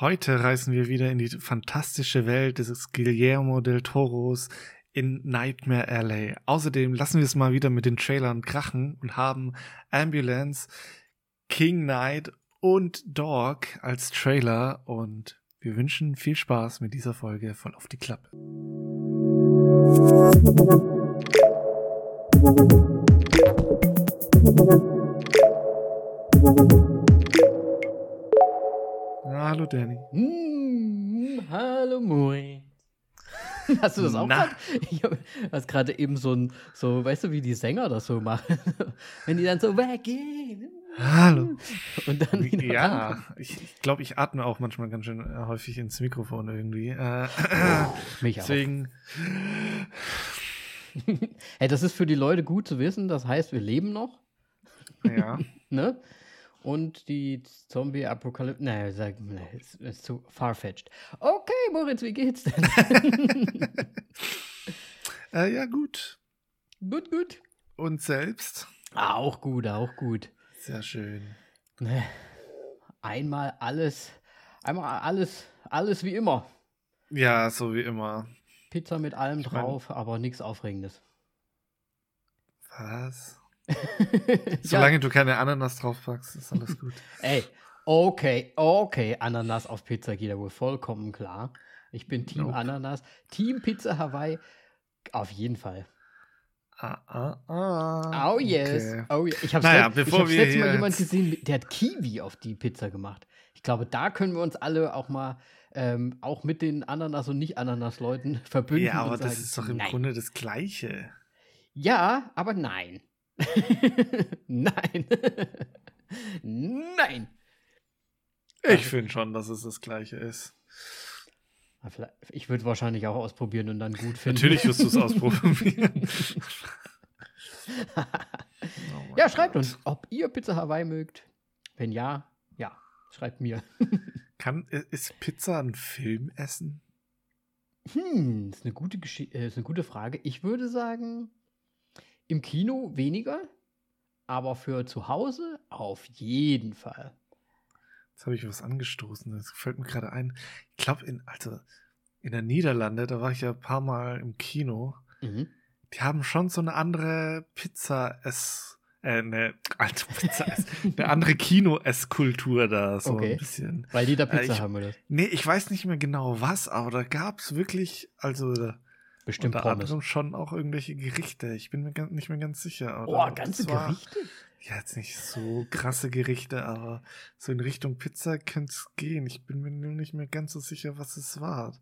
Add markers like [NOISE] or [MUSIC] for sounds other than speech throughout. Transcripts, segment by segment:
Heute reisen wir wieder in die fantastische Welt des Guillermo del Toros in Nightmare Alley. Außerdem lassen wir es mal wieder mit den Trailern krachen und haben Ambulance, King Knight und Dog als Trailer und wir wünschen viel Spaß mit dieser Folge voll auf die Klappe. Hallo Danny. Mm, hallo Moi. [LAUGHS] Hast du das auch gerade? Ich hast gerade eben so ein, so, weißt du, wie die Sänger das so machen? [LAUGHS] Wenn die dann so weggehen. Hallo. Und dann wieder Ja, rankommen. ich, ich glaube, ich atme auch manchmal ganz schön äh, häufig ins Mikrofon irgendwie. Äh, Mich deswegen. [LAUGHS] hey, das ist für die Leute gut zu wissen. Das heißt, wir leben noch. Ja. ne? Und die Zombie-Apokalypse. Naja, sag, nee, ist, ist zu farfetched. Okay, Moritz, wie geht's denn? [LAUGHS] äh, ja, gut. Gut, gut. Und selbst? Auch gut, auch gut. Sehr schön. Einmal alles, einmal alles, alles wie immer. Ja, so wie immer. Pizza mit allem ich drauf, mein... aber nichts Aufregendes. Was? [LAUGHS] Solange ja. du keine Ananas draufpackst, ist alles [LAUGHS] gut. Ey, okay, okay, Ananas auf Pizza geht ja wohl vollkommen klar. Ich bin Team nope. Ananas. Team Pizza Hawaii, auf jeden Fall. Ah, ah, ah. Oh yes. Okay. Oh, yes. Ich habe naja, letztes Mal jemanden gesehen, der hat Kiwi auf die Pizza gemacht. Ich glaube, da können wir uns alle auch mal ähm, auch mit den Ananas- und Nicht-Ananas-Leuten verbünden. Ja, aber das sagen, ist doch im nein. Grunde das Gleiche. Ja, aber nein. [LAUGHS] Nein. Nein. Ich finde schon, dass es das gleiche ist. Ich würde wahrscheinlich auch ausprobieren und dann gut finden. Natürlich wirst du es [LAUGHS] ausprobieren. [LAUGHS] oh ja, schreibt Gott. uns, ob ihr Pizza Hawaii mögt. Wenn ja, ja, schreibt mir. Kann, ist Pizza ein Filmessen? Hm, ist eine gute, Gesch äh, ist eine gute Frage. Ich würde sagen, im Kino weniger, aber für zu Hause auf jeden Fall. Jetzt habe ich was angestoßen. Das fällt mir gerade ein. Ich glaube, in, also in der Niederlande, da war ich ja ein paar Mal im Kino. Mhm. Die haben schon so eine andere Pizza ess äh, eine alte Pizza [LAUGHS] eine andere Kino-Ess-Kultur da so okay. ein bisschen. Weil die da Pizza äh, ich, haben, oder? Nee, ich weiß nicht mehr genau was, aber da gab es wirklich, also Bestimmt Unter Pommes. anderem schon auch irgendwelche Gerichte. Ich bin mir nicht mehr ganz sicher. Oder oh, ganze war, Gerichte? Ja, jetzt nicht so krasse Gerichte, aber so in Richtung Pizza könnte es gehen. Ich bin mir nur nicht mehr ganz so sicher, was es war.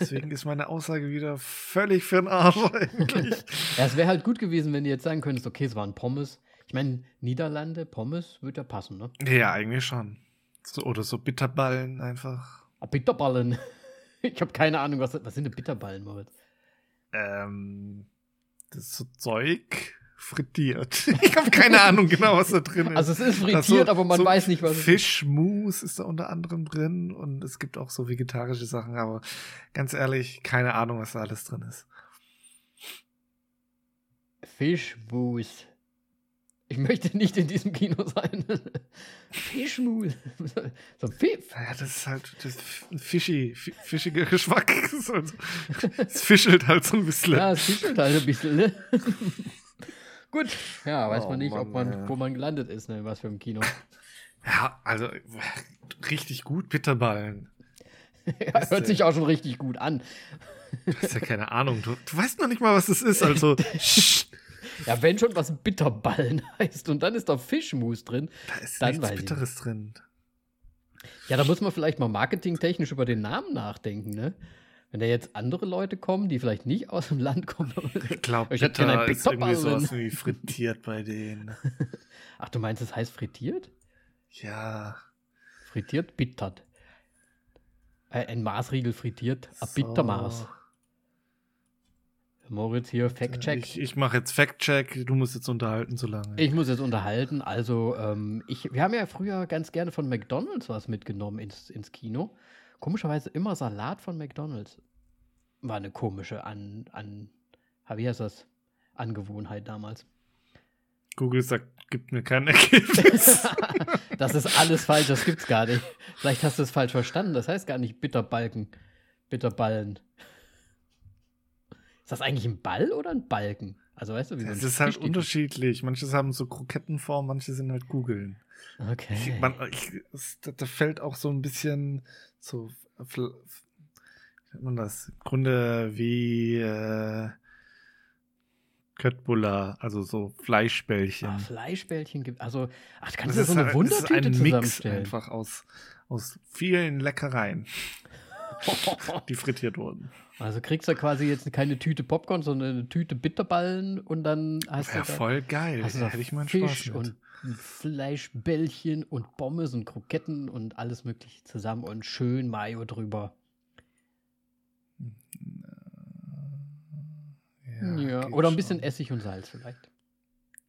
Deswegen ist meine Aussage wieder völlig für den Arsch eigentlich. [LAUGHS] ja, es wäre halt gut gewesen, wenn du jetzt sagen könntest, okay, es waren Pommes. Ich meine, Niederlande, Pommes, würde ja passen, ne? Ja, eigentlich schon. So, oder so Bitterballen einfach. Ah, Bitterballen. [LAUGHS] Ich habe keine Ahnung, was, was sind denn Bitterballen, Moritz? Ähm, das ist so Zeug frittiert. [LAUGHS] Ich habe keine Ahnung genau, was da drin ist. Also es ist frittiert, so, aber man so weiß nicht, was. Fischmus ist da unter anderem drin und es gibt auch so vegetarische Sachen, aber ganz ehrlich, keine Ahnung, was da alles drin ist. Fischmus. Ich möchte nicht in diesem Kino sein. Fischmus. [LAUGHS] So. Ja, das ist halt das ein fischi, fischiger Geschmack. [LAUGHS] Es fischelt halt so ein bisschen. Ja, es fischelt halt ein bisschen. Ne? [LAUGHS] Gut. Ja, weiß oh, man nicht, Mann, ob man, ja. wo man gelandet ist, ne, was für ein Kino. Ja, also richtig gut Bitterballen. ja, hört sich auch schon richtig gut an. Du hast ja keine Ahnung. Du, du weißt noch nicht mal, was das ist. Also, Ja, wenn schon was Bitterballen [LAUGHS] heißt und dann ist da Fischmus drin, da ist dann nichts Bitteres drin. Ja, da muss man vielleicht mal marketingtechnisch über den Namen nachdenken, ne? Wenn da jetzt andere Leute kommen, die vielleicht nicht aus dem Land kommen. [LAUGHS] Ich glaube, ich hätte gerne ist irgendwie sowas wie frittiert bei denen. [LAUGHS] Ach, du meinst, es das heißt frittiert? Ja. Frittiert, bittert. Ein Maßriegel frittiert, ein so. Bittermaß. Moritz hier, Fact-Check. Ich, ich mache jetzt Fact-Check, du musst jetzt unterhalten so lange. Ich muss jetzt unterhalten. Also, ähm, ich, wir haben ja früher ganz gerne von McDonalds was mitgenommen ins, ins Kino. Komischerweise immer Salat von McDonalds. War eine komische an, an wie heißt das? Angewohnheit damals. Google sagt, gibt mir kein Ergebnis. [LAUGHS] das ist alles falsch, das gibt's gar nicht. Vielleicht hast du es falsch verstanden. Das heißt gar nicht Bitterbalken. Bitterballen. Ist das eigentlich ein Ball oder ein Balken? Also weißt du, wie Es ist halt unterschiedlich. Manche haben so Krokettenform, manche sind halt Kugeln. Okay. Ich, man, ich, es, da, fällt auch so ein bisschen so, wie nennt man das? Im Grunde wie äh, Köttbullar, also so Fleischbällchen. Ah, Fleischbällchen gibt. Also, ach, du Das kannst dir ist so eine halt- das ist Wundertüte ein Mix einfach aus, aus vielen Leckereien, [LAUGHS] die frittiert wurden. Also kriegst du quasi jetzt keine Tüte Popcorn, sondern eine Tüte Bitterballen und dann hast Wäre du da, voll geil. hast du hätte ich mal Fisch Spaß mit. und Fleischbällchen und Pommes und Kroketten und alles mögliche zusammen und schön Mayo drüber. Ja, geht oder ein bisschen schon. Essig und Salz vielleicht.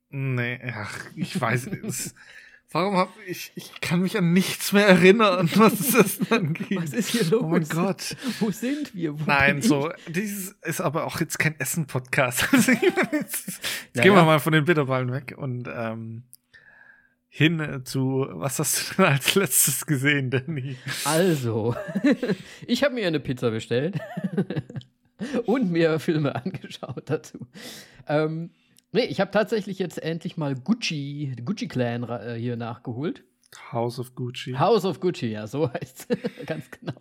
Nee, ach, ich weiß es. [LAUGHS] Warum hab ich, ich kann mich an nichts mehr erinnern, [LAUGHS] was das [LAUGHS] angeht. Was ist hier los? Oh mein Gott. Wo sind wir? Wo Nein, so, dieses ist aber auch jetzt kein Essen-Podcast. [LAUGHS] Jetzt Ja, gehen wir ja. mal von den Bitterballen weg und ähm, hin zu, was hast du denn als letztes gesehen, Danny? Also, ich habe mir eine Pizza bestellt und mir Filme angeschaut dazu. Ähm, nee, ich habe tatsächlich jetzt endlich mal Gucci, Gucci Clan äh, hier nachgeholt. House of Gucci. House of Gucci, ja, so [LAUGHS] heißt es. [LAUGHS] Ganz genau.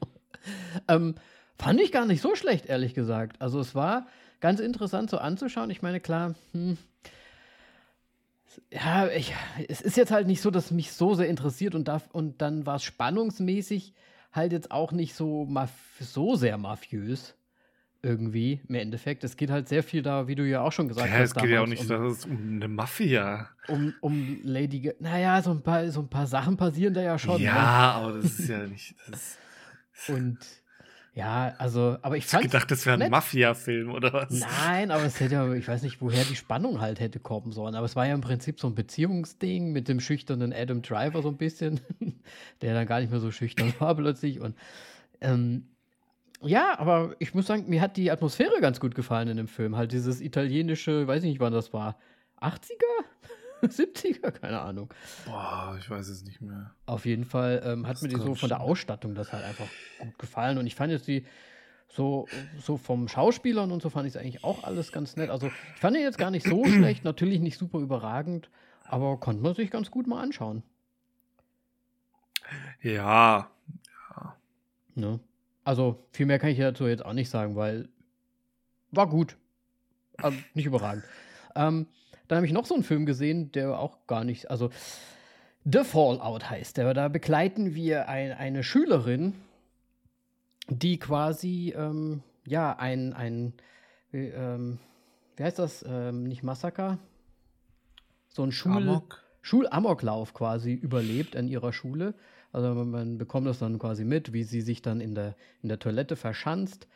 Ähm, fand ich gar nicht so schlecht, ehrlich gesagt. Also es war ganz interessant so anzuschauen. Ich meine, klar, hm, ja, ich, es ist jetzt halt nicht so, dass mich so sehr interessiert und, darf, und dann war es spannungsmäßig halt jetzt auch nicht so, so sehr mafiös irgendwie im Endeffekt. Es geht halt sehr viel da, wie du ja auch schon gesagt ja, hast. es geht ja auch nicht um, das ist um eine Mafia. um, um Lady. Ga naja, so ein, paar, so ein paar Sachen passieren da ja schon. ne? ja, aber das ist ja nicht. Das [LAUGHS] Und ja, also, aber ich fand. gedacht, das wäre ein. Mafia-Film oder was? Nein, aber es hätte ja, ich weiß nicht, woher die Spannung halt hätte kommen sollen. Aber es war ja im Prinzip so ein Beziehungsding mit dem schüchternen Adam Driver so ein bisschen, [LAUGHS] der dann gar nicht mehr so schüchtern [LAUGHS] war plötzlich. Und ähm, ja, aber ich muss sagen, mir hat die Atmosphäre ganz gut gefallen in dem Film. Halt dieses italienische, weiß ich nicht, wann das war. 80er? 70er? [LAUGHS] Keine Ahnung. Boah, ich weiß es nicht mehr. Auf jeden Fall ähm, hat Das mir die so von der. Ausstattung das halt einfach gut gefallen. Und ich fand jetzt die so, so vom Schauspielern und so fand ich es eigentlich auch alles ganz nett. Also ich fand ihn jetzt gar nicht so [CLEARS THROAT] schlecht, natürlich nicht super überragend, aber konnte man sich ganz gut mal anschauen. Ja, Ne? Also viel mehr kann ich dazu jetzt auch nicht sagen, weil war gut. Also nicht überragend. Ähm, dann habe ich noch so einen Film gesehen, der auch gar nicht, also The Fallout heißt der. Da begleiten wir ein, eine Schülerin, die quasi, ähm, ja, ein, ein wie, ähm, wie heißt das? Ähm, nicht Massaker? So ein Schul Amok. Schulamoklauf quasi überlebt an ihrer Schule. Also man, bekommt das dann quasi mit, wie sie sich dann in der, in der Toilette verschanzt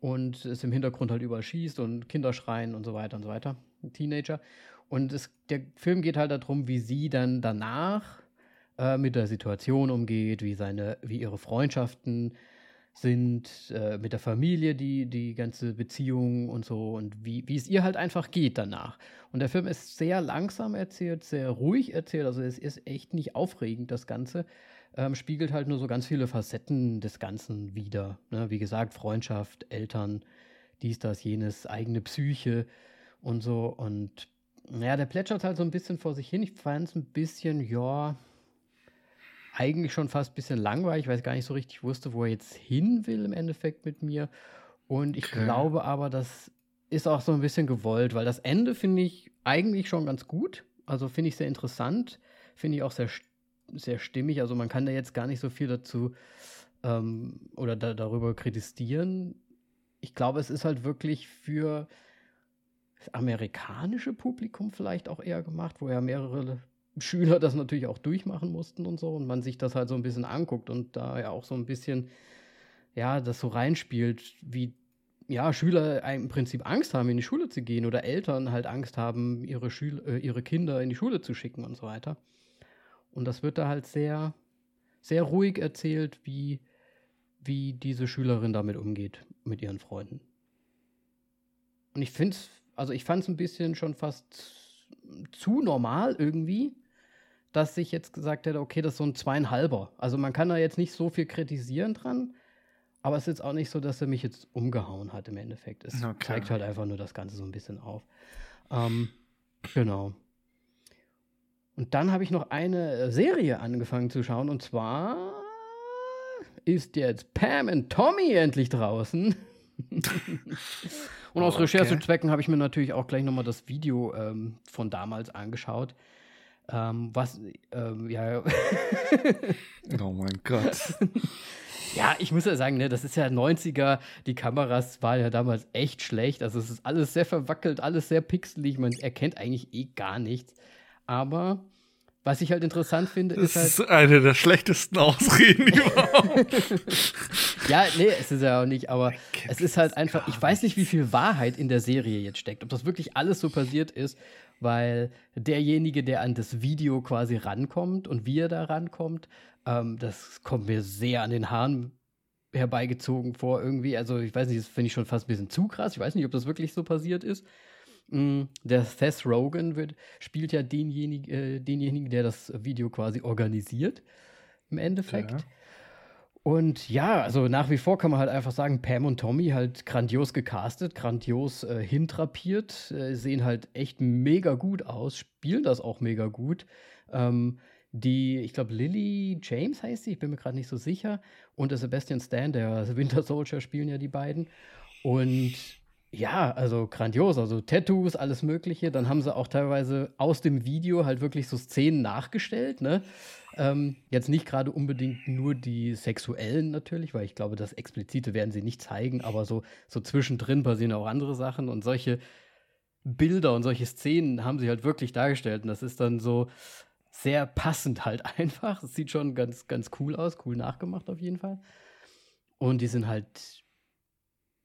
und es im Hintergrund halt überall schießt und Kinder schreien und so weiter und so weiter. Teenager. Und es, der Film geht halt darum, wie sie dann danach äh, mit der Situation umgeht, wie seine, wie ihre Freundschaften sind, äh, mit der Familie, die, die ganze Beziehung und so und wie, wie es ihr halt einfach geht danach. Und der Film ist sehr langsam erzählt, sehr ruhig erzählt, also es ist echt nicht aufregend, das Ganze. Ähm, spiegelt halt nur so ganz viele Facetten des Ganzen wider. Ne? Wie gesagt, Freundschaft, Eltern, dies, das, jenes, eigene Psyche und so. Und naja, der plätschert halt so ein bisschen vor sich hin. Ich fand es ein bisschen, ja, eigentlich schon fast ein bisschen langweilig, weil ich gar nicht so richtig wusste, wo er jetzt hin will im Endeffekt mit mir. Und ich Okay. glaube aber, das ist auch so ein bisschen gewollt, weil das Ende finde ich eigentlich schon ganz gut. Also finde ich sehr interessant, finde ich auch sehr, st- sehr stimmig. Also man kann da jetzt gar nicht so viel dazu ähm, oder da, darüber kritisieren. Ich glaube, es ist halt wirklich für das amerikanische Publikum vielleicht auch eher gemacht, wo ja mehrere Schüler das natürlich auch durchmachen mussten und so und man sich das halt so ein bisschen anguckt und da ja auch so ein bisschen, ja, das so reinspielt, wie ja, Schüler im Prinzip Angst haben, in die Schule zu gehen oder Eltern halt Angst haben, ihre, Schül äh, ihre Kinder in die Schule zu schicken und so weiter. Und das wird da halt sehr, sehr ruhig erzählt, wie, wie diese Schülerin damit umgeht, mit ihren Freunden. Und ich finde es, also ich fand es ein bisschen schon fast zu normal irgendwie, dass ich jetzt gesagt hätte, okay, das ist so ein zweieinhalber. Also man kann da jetzt nicht so viel kritisieren dran, aber es ist jetzt auch nicht so, dass er mich jetzt umgehauen hat im Endeffekt. Es okay. zeigt halt einfach nur das Ganze so ein bisschen auf. Ähm, genau. Und dann habe ich noch eine Serie angefangen zu schauen und zwar ist jetzt Pam und Tommy endlich draußen. [LAUGHS] und aus okay. Recherchezwecken habe ich mir natürlich auch gleich nochmal das Video ähm, von damals angeschaut. Ähm, was, ähm, ja. [LAUGHS] oh mein Gott. ja, ich muss ja sagen, ne, das ist ja 90er. Die Kameras waren ja damals echt schlecht. Also es ist alles sehr verwackelt, alles sehr pixelig. Man erkennt eigentlich eh gar nichts. Aber was ich halt interessant finde, ist das ist halt. eine der schlechtesten Ausreden [LAUGHS] überhaupt. [LAUGHS] ja, nee, es ist ja auch nicht, aber es ist halt einfach, ich weiß nicht, wie viel Wahrheit in der Serie jetzt steckt. Ob das wirklich alles so passiert ist, weil derjenige, der an das Video quasi rankommt und wie er da rankommt, ähm, das kommt mir sehr an den Haaren herbeigezogen vor irgendwie. Also ich weiß nicht, das finde ich schon fast ein bisschen zu krass. Ich weiß nicht, ob das wirklich so passiert ist. Mm, der Seth Rogen wird, spielt ja denjenigen, äh, denjenigen, der das Video quasi organisiert, im Endeffekt. Ja. Und ja, also nach wie vor kann man halt einfach sagen, Pam und Tommy halt grandios gecastet, grandios äh, hintrapiert, äh, sehen halt echt mega gut aus, spielen das auch mega gut. Ähm, die, ich glaube, Lily James heißt sie, ich bin mir gerade nicht so sicher, und der Sebastian Stan, der Winter Soldier, spielen ja die beiden. Und ja, also grandios, also Tattoos, alles Mögliche. Dann haben sie auch teilweise aus dem Video halt wirklich so Szenen nachgestellt, ne? Ähm, jetzt nicht gerade unbedingt nur die sexuellen natürlich, weil ich glaube, das Explizite werden sie nicht zeigen, aber so, so zwischendrin passieren auch andere Sachen und solche Bilder und solche Szenen haben sie halt wirklich dargestellt. Und das ist dann so sehr passend halt [LAUGHS] einfach. Es sieht schon ganz, ganz cool aus, cool nachgemacht auf jeden Fall. Und die sind halt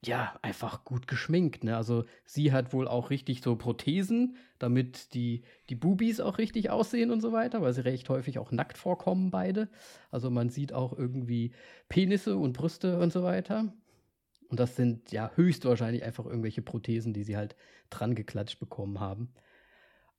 ja, einfach gut geschminkt. Ne? Also sie hat wohl auch richtig so Prothesen, damit die, die Bubis auch richtig aussehen und so weiter, weil sie recht häufig auch nackt vorkommen, beide. Also man sieht auch irgendwie Penisse und Brüste und so weiter. Und das sind ja höchstwahrscheinlich einfach irgendwelche Prothesen, die sie halt dran geklatscht bekommen haben.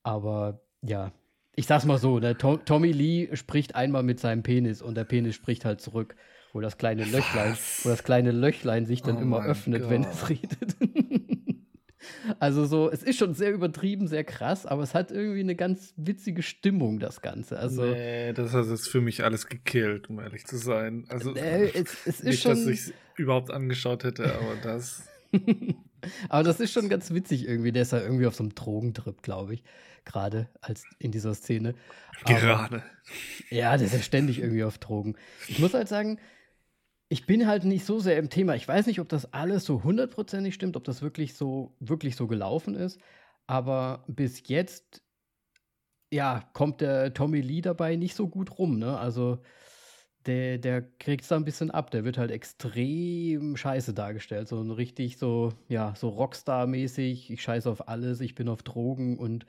Aber ja, ich sag's mal so, ne? Tommy Lee spricht einmal mit seinem Penis und der Penis spricht halt zurück wo das kleine Löchlein, wo das kleine Löchlein sich dann oh immer öffnet, Gott. wenn es redet. [LAUGHS] also so, es ist schon sehr übertrieben, sehr krass, aber es hat irgendwie eine ganz witzige Stimmung, das Ganze. Also, nee, das hat jetzt für mich alles gekillt, um ehrlich zu sein. Also äh, [LAUGHS] es, es ist nicht, schon, dass ich überhaupt angeschaut hätte, aber das. [LAUGHS] aber das ist schon ganz witzig irgendwie. Der ist ja irgendwie auf so einem Drogentrip, glaube ich. Gerade als in dieser Szene. Gerade. Aber, ja, der ist ja ständig irgendwie auf Drogen. Ich muss halt sagen, ich bin halt nicht so sehr im Thema. Ich weiß nicht, ob das alles so hundertprozentig stimmt, ob das wirklich so, wirklich so gelaufen ist. Aber bis jetzt, ja, kommt der Tommy Lee dabei nicht so gut rum, ne? Also, der, der kriegt es da ein bisschen ab. Der wird halt extrem scheiße dargestellt. So richtig so, ja, so Rockstar-mäßig. Ich scheiße auf alles, ich bin auf Drogen und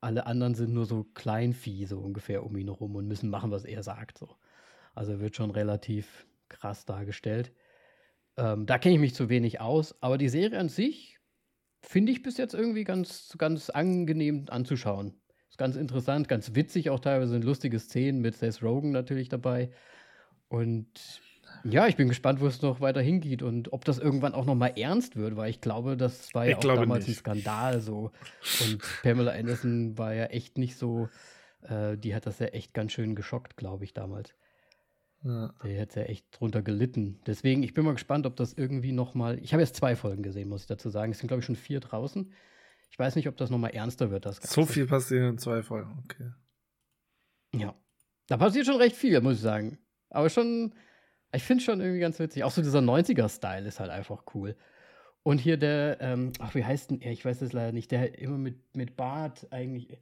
alle anderen sind nur so Kleinvieh, so ungefähr um ihn herum und müssen machen, was er sagt. So. Also er wird schon relativ krass dargestellt. Ähm, da kenne ich mich zu wenig aus, aber die Serie an sich finde ich bis jetzt irgendwie ganz, ganz angenehm anzuschauen. Ist ganz interessant, ganz witzig, auch teilweise sind lustige Szenen mit Seth Rogen natürlich dabei. Und ja, ich bin gespannt, wo es noch weiter hingeht und ob das irgendwann auch noch mal ernst wird, weil ich glaube, das war ja ich auch damals nicht. ein Skandal so. Und Pamela Anderson war ja echt nicht so, äh, die hat das ja echt ganz schön geschockt, glaube ich, damals. Ja. Der hätte ja echt drunter gelitten. Deswegen, ich bin mal gespannt, ob das irgendwie noch mal. Ich habe jetzt zwei Folgen gesehen, muss ich dazu sagen. Es sind, glaube ich, schon vier draußen. Ich weiß nicht, ob das noch mal ernster wird. Das Ganze. So viel passiert in zwei Folgen, okay. Ja. Da passiert schon recht viel, muss ich sagen. Aber schon, ich finde es schon irgendwie ganz witzig. Auch so dieser 90er-Style ist halt einfach cool. Und hier der, ähm, ach, wie heißt denn er? Ich weiß es leider nicht. Der immer mit, mit Bart eigentlich.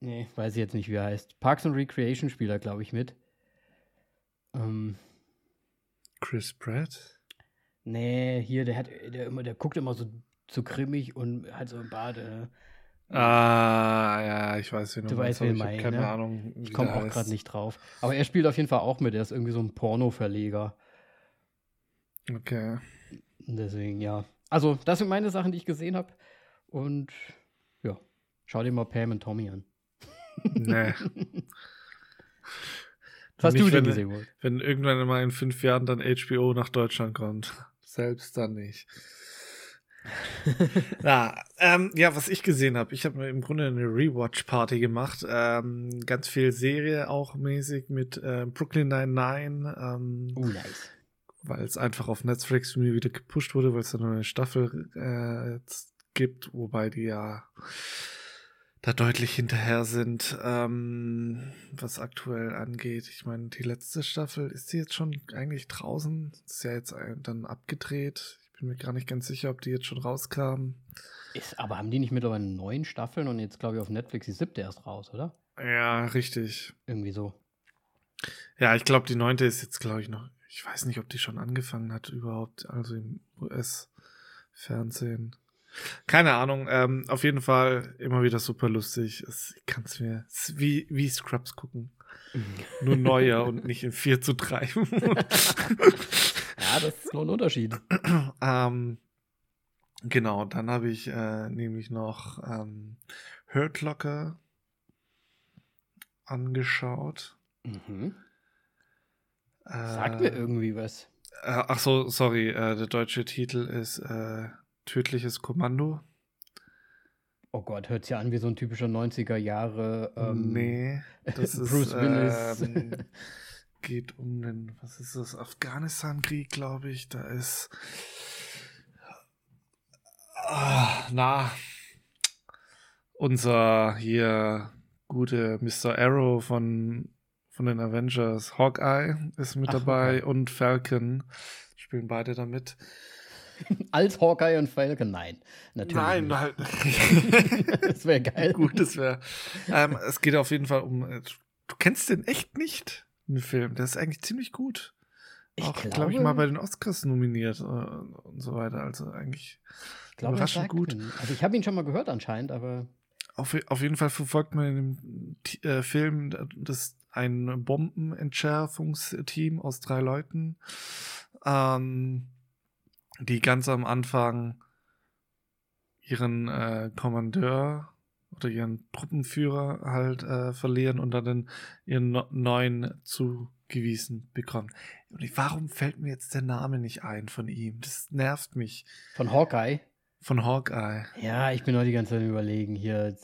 Nee, weiß ich jetzt nicht, wie er heißt. Parks and Recreation Spieler, glaube ich, mit. Ähm, Chris Pratt? Nee, hier, der hat, der immer, der guckt immer so, so grimmig und hat so ein Bart. Äh, ah, ja, ich weiß, wie du, du weißt, wen ich keine ne? Ahnung. Ich komme auch gerade nicht drauf. Aber er spielt auf jeden Fall auch mit. Er ist irgendwie so ein Porno-Verleger. Okay. Deswegen, ja. Also, das sind meine Sachen, die ich gesehen habe. Und ja, Schau dir mal Pam und Tommy an. Nee. [LAUGHS] Was hast Nicht, du denn wenn- gesehen, Wolf? Wenn irgendwann mal in fünf Jahren dann HBO nach Deutschland kommt. Selbst dann nicht. [LAUGHS] ja, ähm, ja, was ich gesehen habe, ich habe mir im Grunde eine Rewatch-Party gemacht. Ähm, ganz viel Serie auch mäßig mit äh, Brooklyn Nine-Nine, ähm, Oh, nice. weil es einfach auf Netflix mir wieder gepusht wurde, weil es da noch eine Staffel äh, gibt, wobei die ja da deutlich hinterher sind, ähm, was aktuell angeht. Ich meine, die letzte Staffel, ist die jetzt schon eigentlich draußen? Ist ja jetzt ein- dann abgedreht. Ich bin mir gar nicht ganz sicher, ob die jetzt schon rauskam. Ist, aber haben die nicht mittlerweile neun Staffeln und jetzt, glaube ich, auf Netflix die siebte erst raus, oder? Ja, richtig. Irgendwie so. Ja, ich glaube, die neunte ist jetzt, glaube ich, noch. Ich weiß nicht, ob die schon angefangen hat überhaupt, also im US-Fernsehen. Keine Ahnung. Ähm, auf jeden Fall immer wieder super lustig. Es kann es mir es wie, wie Scrubs gucken. Nur neuer [LAUGHS] und nicht in 4 zu 3. [LAUGHS] ja, das ist noch ein Unterschied. [CLEARS THROAT] ähm, genau, dann habe ich äh, nämlich noch ähm, Hurt Locker angeschaut. Mhm. Äh, Sagt mir irgendwie was. Äh, ach so, sorry, äh, der deutsche Titel ist äh, Tödliches Kommando. Oh Gott, hört sich ja an wie so ein typischer 90er Jahre. Ähm, nee, [LAUGHS] das ist Bruce Willis. ähm, geht um den, was ist das, Afghanistan-Krieg, glaube ich. Da ist ah, na unser hier gute Mr. Arrow von von den Avengers, Hawkeye ist mit Ach, dabei Hawkeye. und Falcon spielen beide damit. [LAUGHS] Als Hawkeye und Falcon? Nein, natürlich. Nein, halt. [LAUGHS] das wäre geil. Gut, das wäre. Ähm, es geht auf jeden Fall um. äh, Du kennst den echt nicht, den Film. Der ist eigentlich ziemlich gut. Ich Auch, glaube, glaube ich, mal bei den Oscars nominiert äh, und so weiter. Also eigentlich er überraschend gut. mir- Also ich habe ihn schon mal gehört anscheinend, aber Auf, auf jeden Fall verfolgt man in dem äh, Film das ein Bombenentschärfungsteam aus drei Leuten, ähm, die ganz am Anfang ihren äh, Kommandeur oder ihren Truppenführer halt äh, verlieren und dann den, ihren no neuen zugewiesen bekommen. Und ich, warum fällt mir jetzt der Name nicht ein von ihm? Das nervt mich. von Hawkeye. Von Hawkeye. Ja, ich bin auch die ganze Zeit überlegen hier.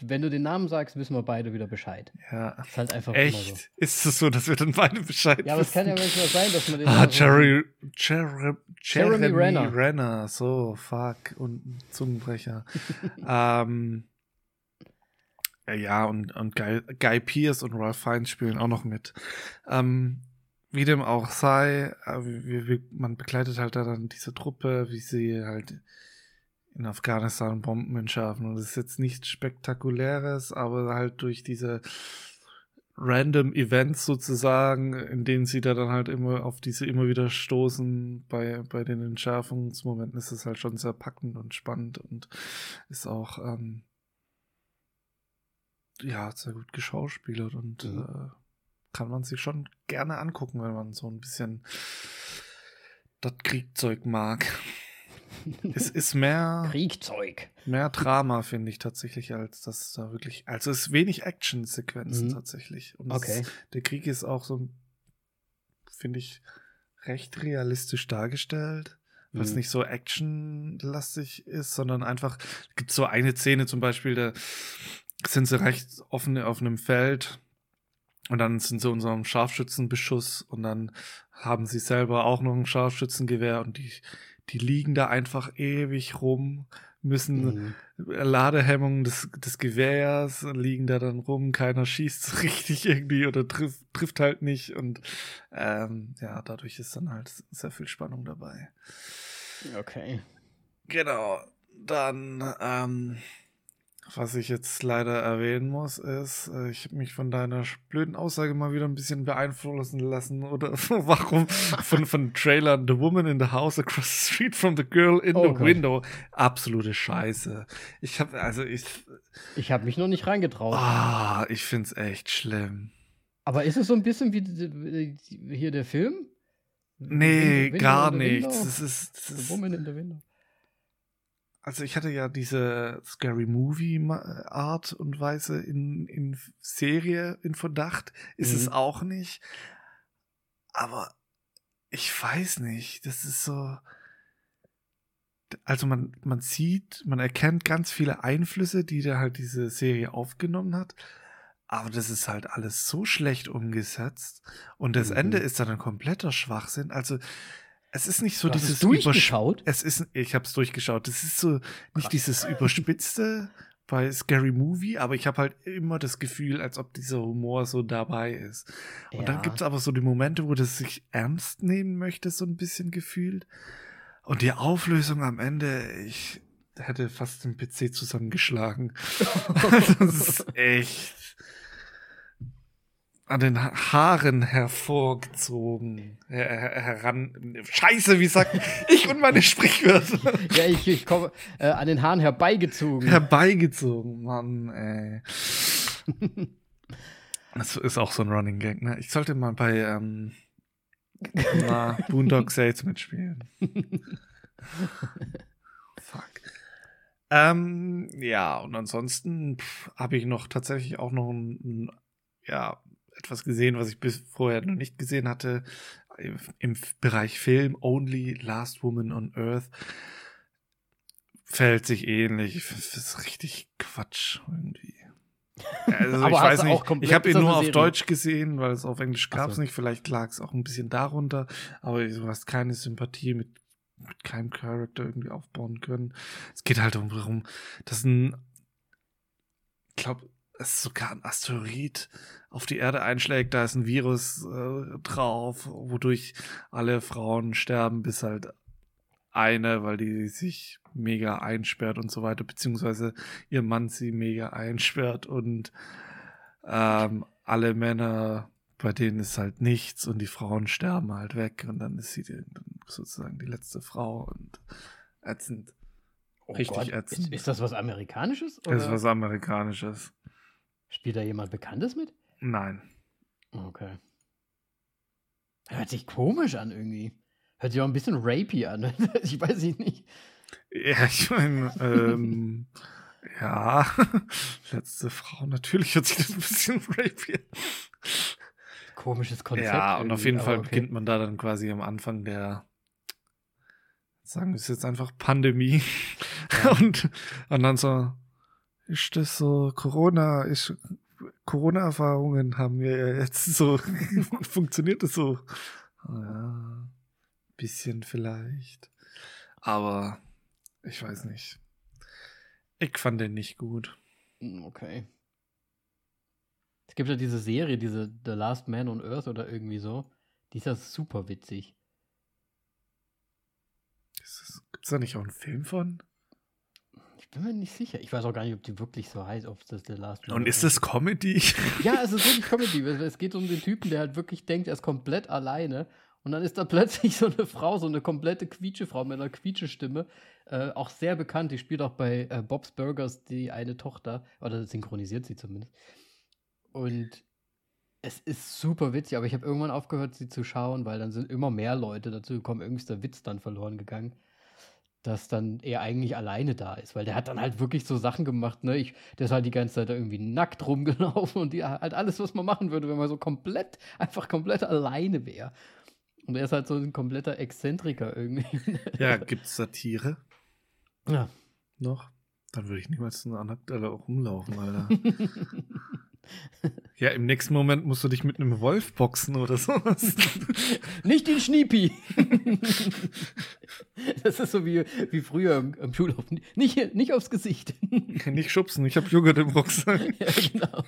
Wenn du den Namen sagst, wissen wir beide wieder Bescheid. Ja. Ist halt einfach immer so. Echt? Ist es so, dass wir dann beide Bescheid Ja, aber es kann ja wissen? manchmal sein, dass man den Ah, Jerry, Jerry, Jeremy Jeremy Renner. Renner. So, fuck. Und ein Zungenbrecher. [LAUGHS] ähm, ja, und, und Guy, Guy Pierce und Ralph Fiennes spielen auch noch mit. Ähm, wie dem auch sei, äh, wie, wie, man begleitet halt da dann diese Truppe, wie sie halt in Afghanistan Bomben entschärfen. Und es ist jetzt nichts Spektakuläres, aber halt durch diese random Events sozusagen, in denen sie da dann halt immer auf diese immer wieder stoßen bei, bei den Entschärfungsmomenten ist es halt schon sehr packend und spannend und ist auch ähm, ja sehr gut geschauspielert und Mhm. äh, kann man sich schon gerne angucken, wenn man so ein bisschen das Kriegzeug mag. Es ist mehr Kriegzeug. mehr Drama, finde ich tatsächlich, als das da wirklich. Also es ist wenig Action-Sequenzen Mhm. tatsächlich. Und es Okay. ist, der Krieg ist auch so, finde ich, recht realistisch dargestellt. Weil es Mhm. nicht so actionlastig ist, sondern einfach, gibt so eine Szene zum Beispiel, da sind sie recht offen auf einem Feld und dann sind sie unserem Scharfschützenbeschuss und dann haben sie selber auch noch ein Scharfschützengewehr und die, die liegen da einfach ewig rum, müssen Mhm. Ladehemmungen des, des Gewehrs liegen da dann rum, keiner schießt [LAUGHS] richtig irgendwie oder trifft, trifft halt nicht und ähm, ja, dadurch ist dann halt sehr viel Spannung dabei. Okay. Genau, dann ähm, was ich jetzt leider erwähnen muss, ist, äh, ich habe mich von deiner blöden Aussage mal wieder ein bisschen beeinflussen lassen oder [LAUGHS] warum von, von Trailer The Woman in the House Across the Street from the Girl in Oh the Gott. Window. Absolute Scheiße. Ich habe, also ich, Ich habe mich noch nicht reingetraut. ah, ich find's echt schlimm. Aber ist es so ein bisschen wie hier der Film? Nee, Window gar nichts. Window? Das ist, das The ist Woman in the Window. Also ich hatte ja diese Scary Movie Art und Weise in, in Serie in Verdacht. Ist mhm. es auch nicht. Aber ich weiß nicht. Das ist so. Also man, man sieht, man erkennt ganz viele Einflüsse, die da halt diese Serie aufgenommen hat. Aber das ist halt alles so schlecht umgesetzt. Und das mhm. Ende ist dann ein kompletter Schwachsinn. Also es ist nicht so du dieses durchgeschaut. Es ist, ich habe es durchgeschaut. Es ist so nicht Krass. dieses überspitzte bei Scary Movie, aber ich habe halt immer das Gefühl, als ob dieser Humor so dabei ist. Und ja. dann gibt es aber so die Momente, wo das sich ernst nehmen möchte, so ein bisschen gefühlt. Und die Auflösung am Ende, ich hätte fast den PC zusammengeschlagen. [LAUGHS] das ist echt an den Haaren hervorgezogen. Her heran. Scheiße, wie sagt [LAUGHS] ich und meine Sprichwörter? Ja, ich, ich komme äh, an den Haaren herbeigezogen. Herbeigezogen, Mann, ey. das ist auch so ein Running Gag, ne? Ich sollte mal bei ähm, na, Boondock Saints mitspielen. Fuck. Ähm, ja, und ansonsten habe ich noch tatsächlich auch noch ein, ein ja, etwas gesehen, was ich bis vorher noch nicht gesehen hatte. Im Bereich Film, Only Last Woman on Earth. Fällt sich ähnlich. Das ist richtig Quatsch irgendwie. Also [LAUGHS] ich weiß nicht, ich habe ihn nur auf Deutsch gesehen, weil es auf Englisch gab es so. nicht. Vielleicht lag es auch ein bisschen darunter, aber du hast keine Sympathie mit, mit keinem Charakter irgendwie aufbauen können. Es geht halt darum, dass ein, ich glaube, es ist sogar ein Asteroid auf die Erde einschlägt, da ist ein Virus äh, drauf, wodurch alle Frauen sterben, bis halt eine, weil die sich mega einsperrt und so weiter, beziehungsweise ihr Mann sie mega einsperrt und ähm, alle Männer, bei denen ist halt nichts und die Frauen sterben halt weg und dann ist sie die, sozusagen die letzte Frau und ätzend. Oh Richtig Gott. ätzend. Ist, ist, das was Amerikanisches? Oder? Das ist was Amerikanisches. Spielt da jemand Bekanntes mit? Nein. Okay. Hört sich komisch an irgendwie. Hört sich auch ein bisschen rapey an. [LAUGHS] ich weiß nicht. Ja, ich meine, ähm, [LAUGHS] ja, [LAUGHS] letzte Frau, natürlich hört sich das ein bisschen rapey an. Komisches Konzept. Ja, und auf jeden Fall okay. beginnt man da dann quasi am Anfang der, sagen wir es jetzt einfach, Pandemie. Ja. Und, und dann so, ist das so Corona, ist Corona-Erfahrungen haben wir jetzt so, [LAUGHS] funktioniert das so? Ja, bisschen vielleicht. Aber ich weiß nicht. Ich fand den nicht gut. Hm, okay. Es gibt ja diese Serie, diese The Last Man on Earth oder irgendwie so. Die ist ja super witzig. Gibt es da nicht auch einen Film von? Ich bin mir nicht sicher. Ich weiß auch gar nicht, ob die wirklich so heißt, ob das The Last Man Und ist das Comedy? [LAUGHS] Ja, es ist wirklich Comedy. Es geht um den Typen, der halt wirklich denkt, er ist komplett alleine. Und dann ist da plötzlich so eine Frau, so eine komplette Quietschefrau mit einer Quietschestimme. Äh, auch sehr bekannt. Die spielt auch bei äh, Bob's Burgers die eine Tochter. Oder synchronisiert sie zumindest. Und es ist super witzig, aber ich habe irgendwann aufgehört, sie zu schauen, weil dann sind immer mehr Leute dazu gekommen. Irgendwie ist der Witz dann verloren gegangen dass dann er eigentlich alleine da ist, weil der hat dann halt wirklich so Sachen gemacht, ne? Ich, der ist halt die ganze Zeit irgendwie nackt rumgelaufen [LAUGHS] und die halt alles, was man machen würde, wenn man so komplett, einfach komplett alleine wäre. Und er ist halt so ein kompletter Exzentriker irgendwie. [LAUGHS] Ja, gibt's Satire? Ja. Noch? Dann würde ich niemals so nackt rumlaufen, Alter. [LAUGHS] [LAUGHS] Ja, im nächsten Moment musst du dich mit einem Wolf boxen oder sowas. [LAUGHS] Nicht den Schniepi. [LAUGHS] Das ist so wie, wie früher im, im Schulhof. Nicht, nicht aufs Gesicht. Nicht schubsen, ich habe Joghurt im Rucksack. Ja, genau.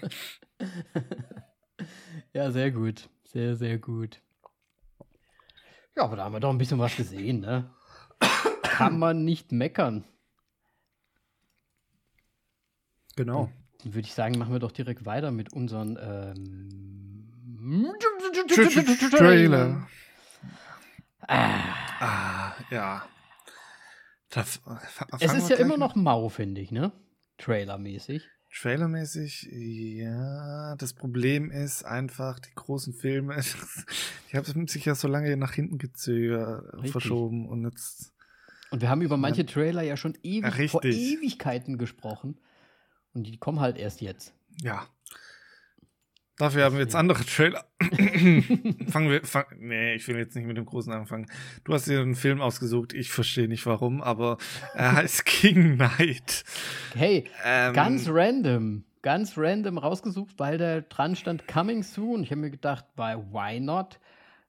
Ja, sehr gut. Sehr, sehr gut. Ja, aber da haben wir doch ein bisschen was gesehen, ne? Kann man nicht meckern. Genau. Dann würde ich sagen, machen wir doch direkt weiter mit unseren ähm, Trailer. Ah. ah ja. Das, es ist ja immer noch mau, finde ich, ne? Trailermäßig. Trailermäßig, ja. Das Problem ist einfach, die großen Filme, die haben sich ja so lange nach hinten gezögert, Richtig. verschoben und jetzt Und wir haben über manche Trailer ja schon ewig, vor Ewigkeiten gesprochen. Und die kommen halt erst jetzt. Ja. Dafür haben wir jetzt andere Trailer. [LAUGHS] fangen wir. Fang, nee, ich will jetzt nicht mit dem Großen anfangen. Du hast dir einen Film ausgesucht. Ich verstehe nicht warum, aber [LAUGHS] er heißt King Knight. Hey, ähm, ganz random. Ganz random rausgesucht, weil der dran stand Coming Soon. Ich habe mir gedacht, why not?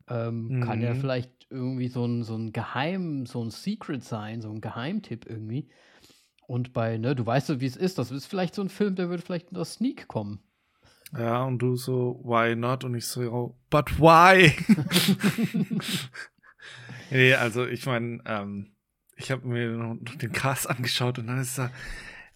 Ähm, mhm. Kann ja mhm. vielleicht irgendwie so ein, so ein Geheim, so ein Secret sein, so ein Geheimtipp irgendwie. Und bei, ne, du weißt so, wie es ist, das ist vielleicht so ein Film, der würde vielleicht in der Sneak kommen. Ja, und du so, why not? Und ich so, but why? [LAUGHS] nee, also ich meine, ähm, ich habe mir noch den Cast angeschaut und dann ist da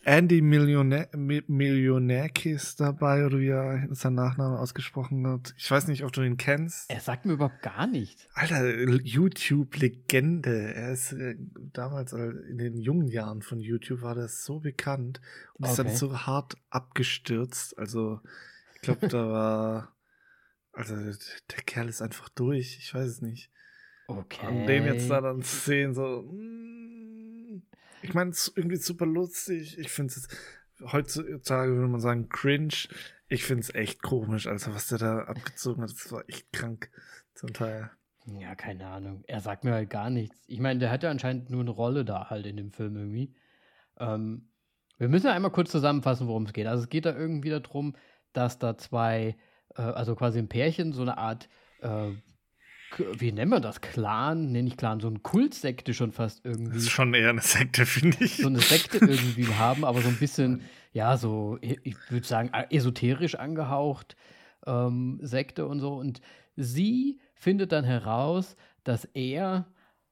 Andy Millionär, Millionärkis dabei oder wie er sein Nachname ausgesprochen hat. Ich weiß nicht, ob du ihn kennst. Er sagt mir überhaupt gar nichts. Alter, YouTube-Legende. Er ist äh, damals in den jungen Jahren von YouTube war das so bekannt und okay. ist dann so hart abgestürzt. Also ich glaube, da [LAUGHS] war also der Kerl ist einfach durch. Ich weiß es nicht. Okay. Und den jetzt da dann zu sehen, so. Mm, ich meine, es ist irgendwie super lustig. Ich finde es heutzutage würde man sagen cringe. Ich finde es echt komisch, also was der da abgezogen hat. Das war echt krank zum Teil. Ja, keine Ahnung. Er sagt mir halt gar nichts. Ich meine, der hat ja anscheinend nur eine Rolle da halt in dem Film irgendwie. Ähm, wir müssen ja einmal kurz zusammenfassen, worum es geht. Also es geht da irgendwie darum, dass da zwei, äh, also quasi ein Pärchen, so eine Art äh, wie nennen wir das? Clan? Nenne ich Clan, so ein Kultsekte schon fast irgendwie. Das ist schon eher eine Sekte, finde ich. So eine Sekte irgendwie [LAUGHS] haben, aber so ein bisschen, ja, so, ich würde sagen, esoterisch angehaucht, ähm, Sekte und so. Und sie findet dann heraus, dass er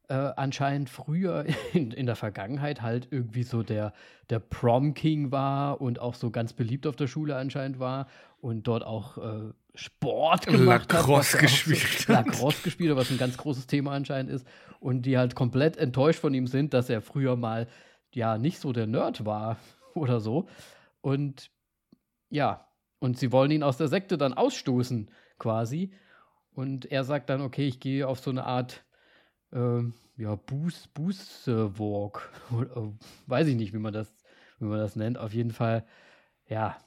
äh, anscheinend früher [LAUGHS] in, in der Vergangenheit halt irgendwie so der, der Prom King war und auch so ganz beliebt auf der Schule anscheinend war und dort auch äh, Sport gemacht Lacrosse hat. gespielt so, Lacrosse gespielt was ein ganz großes Thema anscheinend ist. Und die halt komplett enttäuscht von ihm sind, dass er früher mal ja nicht so der Nerd war [LAUGHS] oder so. Und ja, und sie wollen ihn aus der Sekte dann ausstoßen, quasi. Und er sagt dann, okay, ich gehe auf so eine Art, äh, ja, Boost, Boost Walk. Oder, weiß ich nicht, wie man das, wie man das nennt. Auf jeden Fall, ja,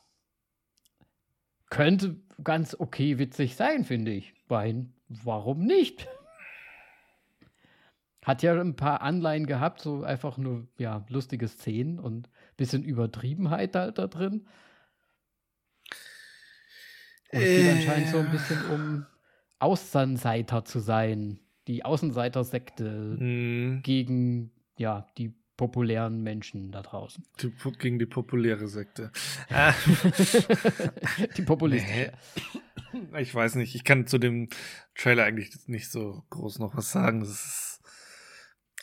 könnte ganz okay witzig sein, finde ich. Weil, warum nicht? Hat ja ein paar Anleihen gehabt, so einfach nur, ja, lustige Szenen und ein bisschen Übertriebenheit da, da drin. Und es geht äh, anscheinend so ein bisschen um Außenseiter zu sein. Die Außenseiter-Sekte mm. gegen, ja, die populären Menschen da draußen. Die, gegen die populäre Sekte. [LAUGHS] die Populisten. Nee. Ich weiß nicht, ich kann zu dem Trailer eigentlich nicht so groß noch was sagen. Das ist,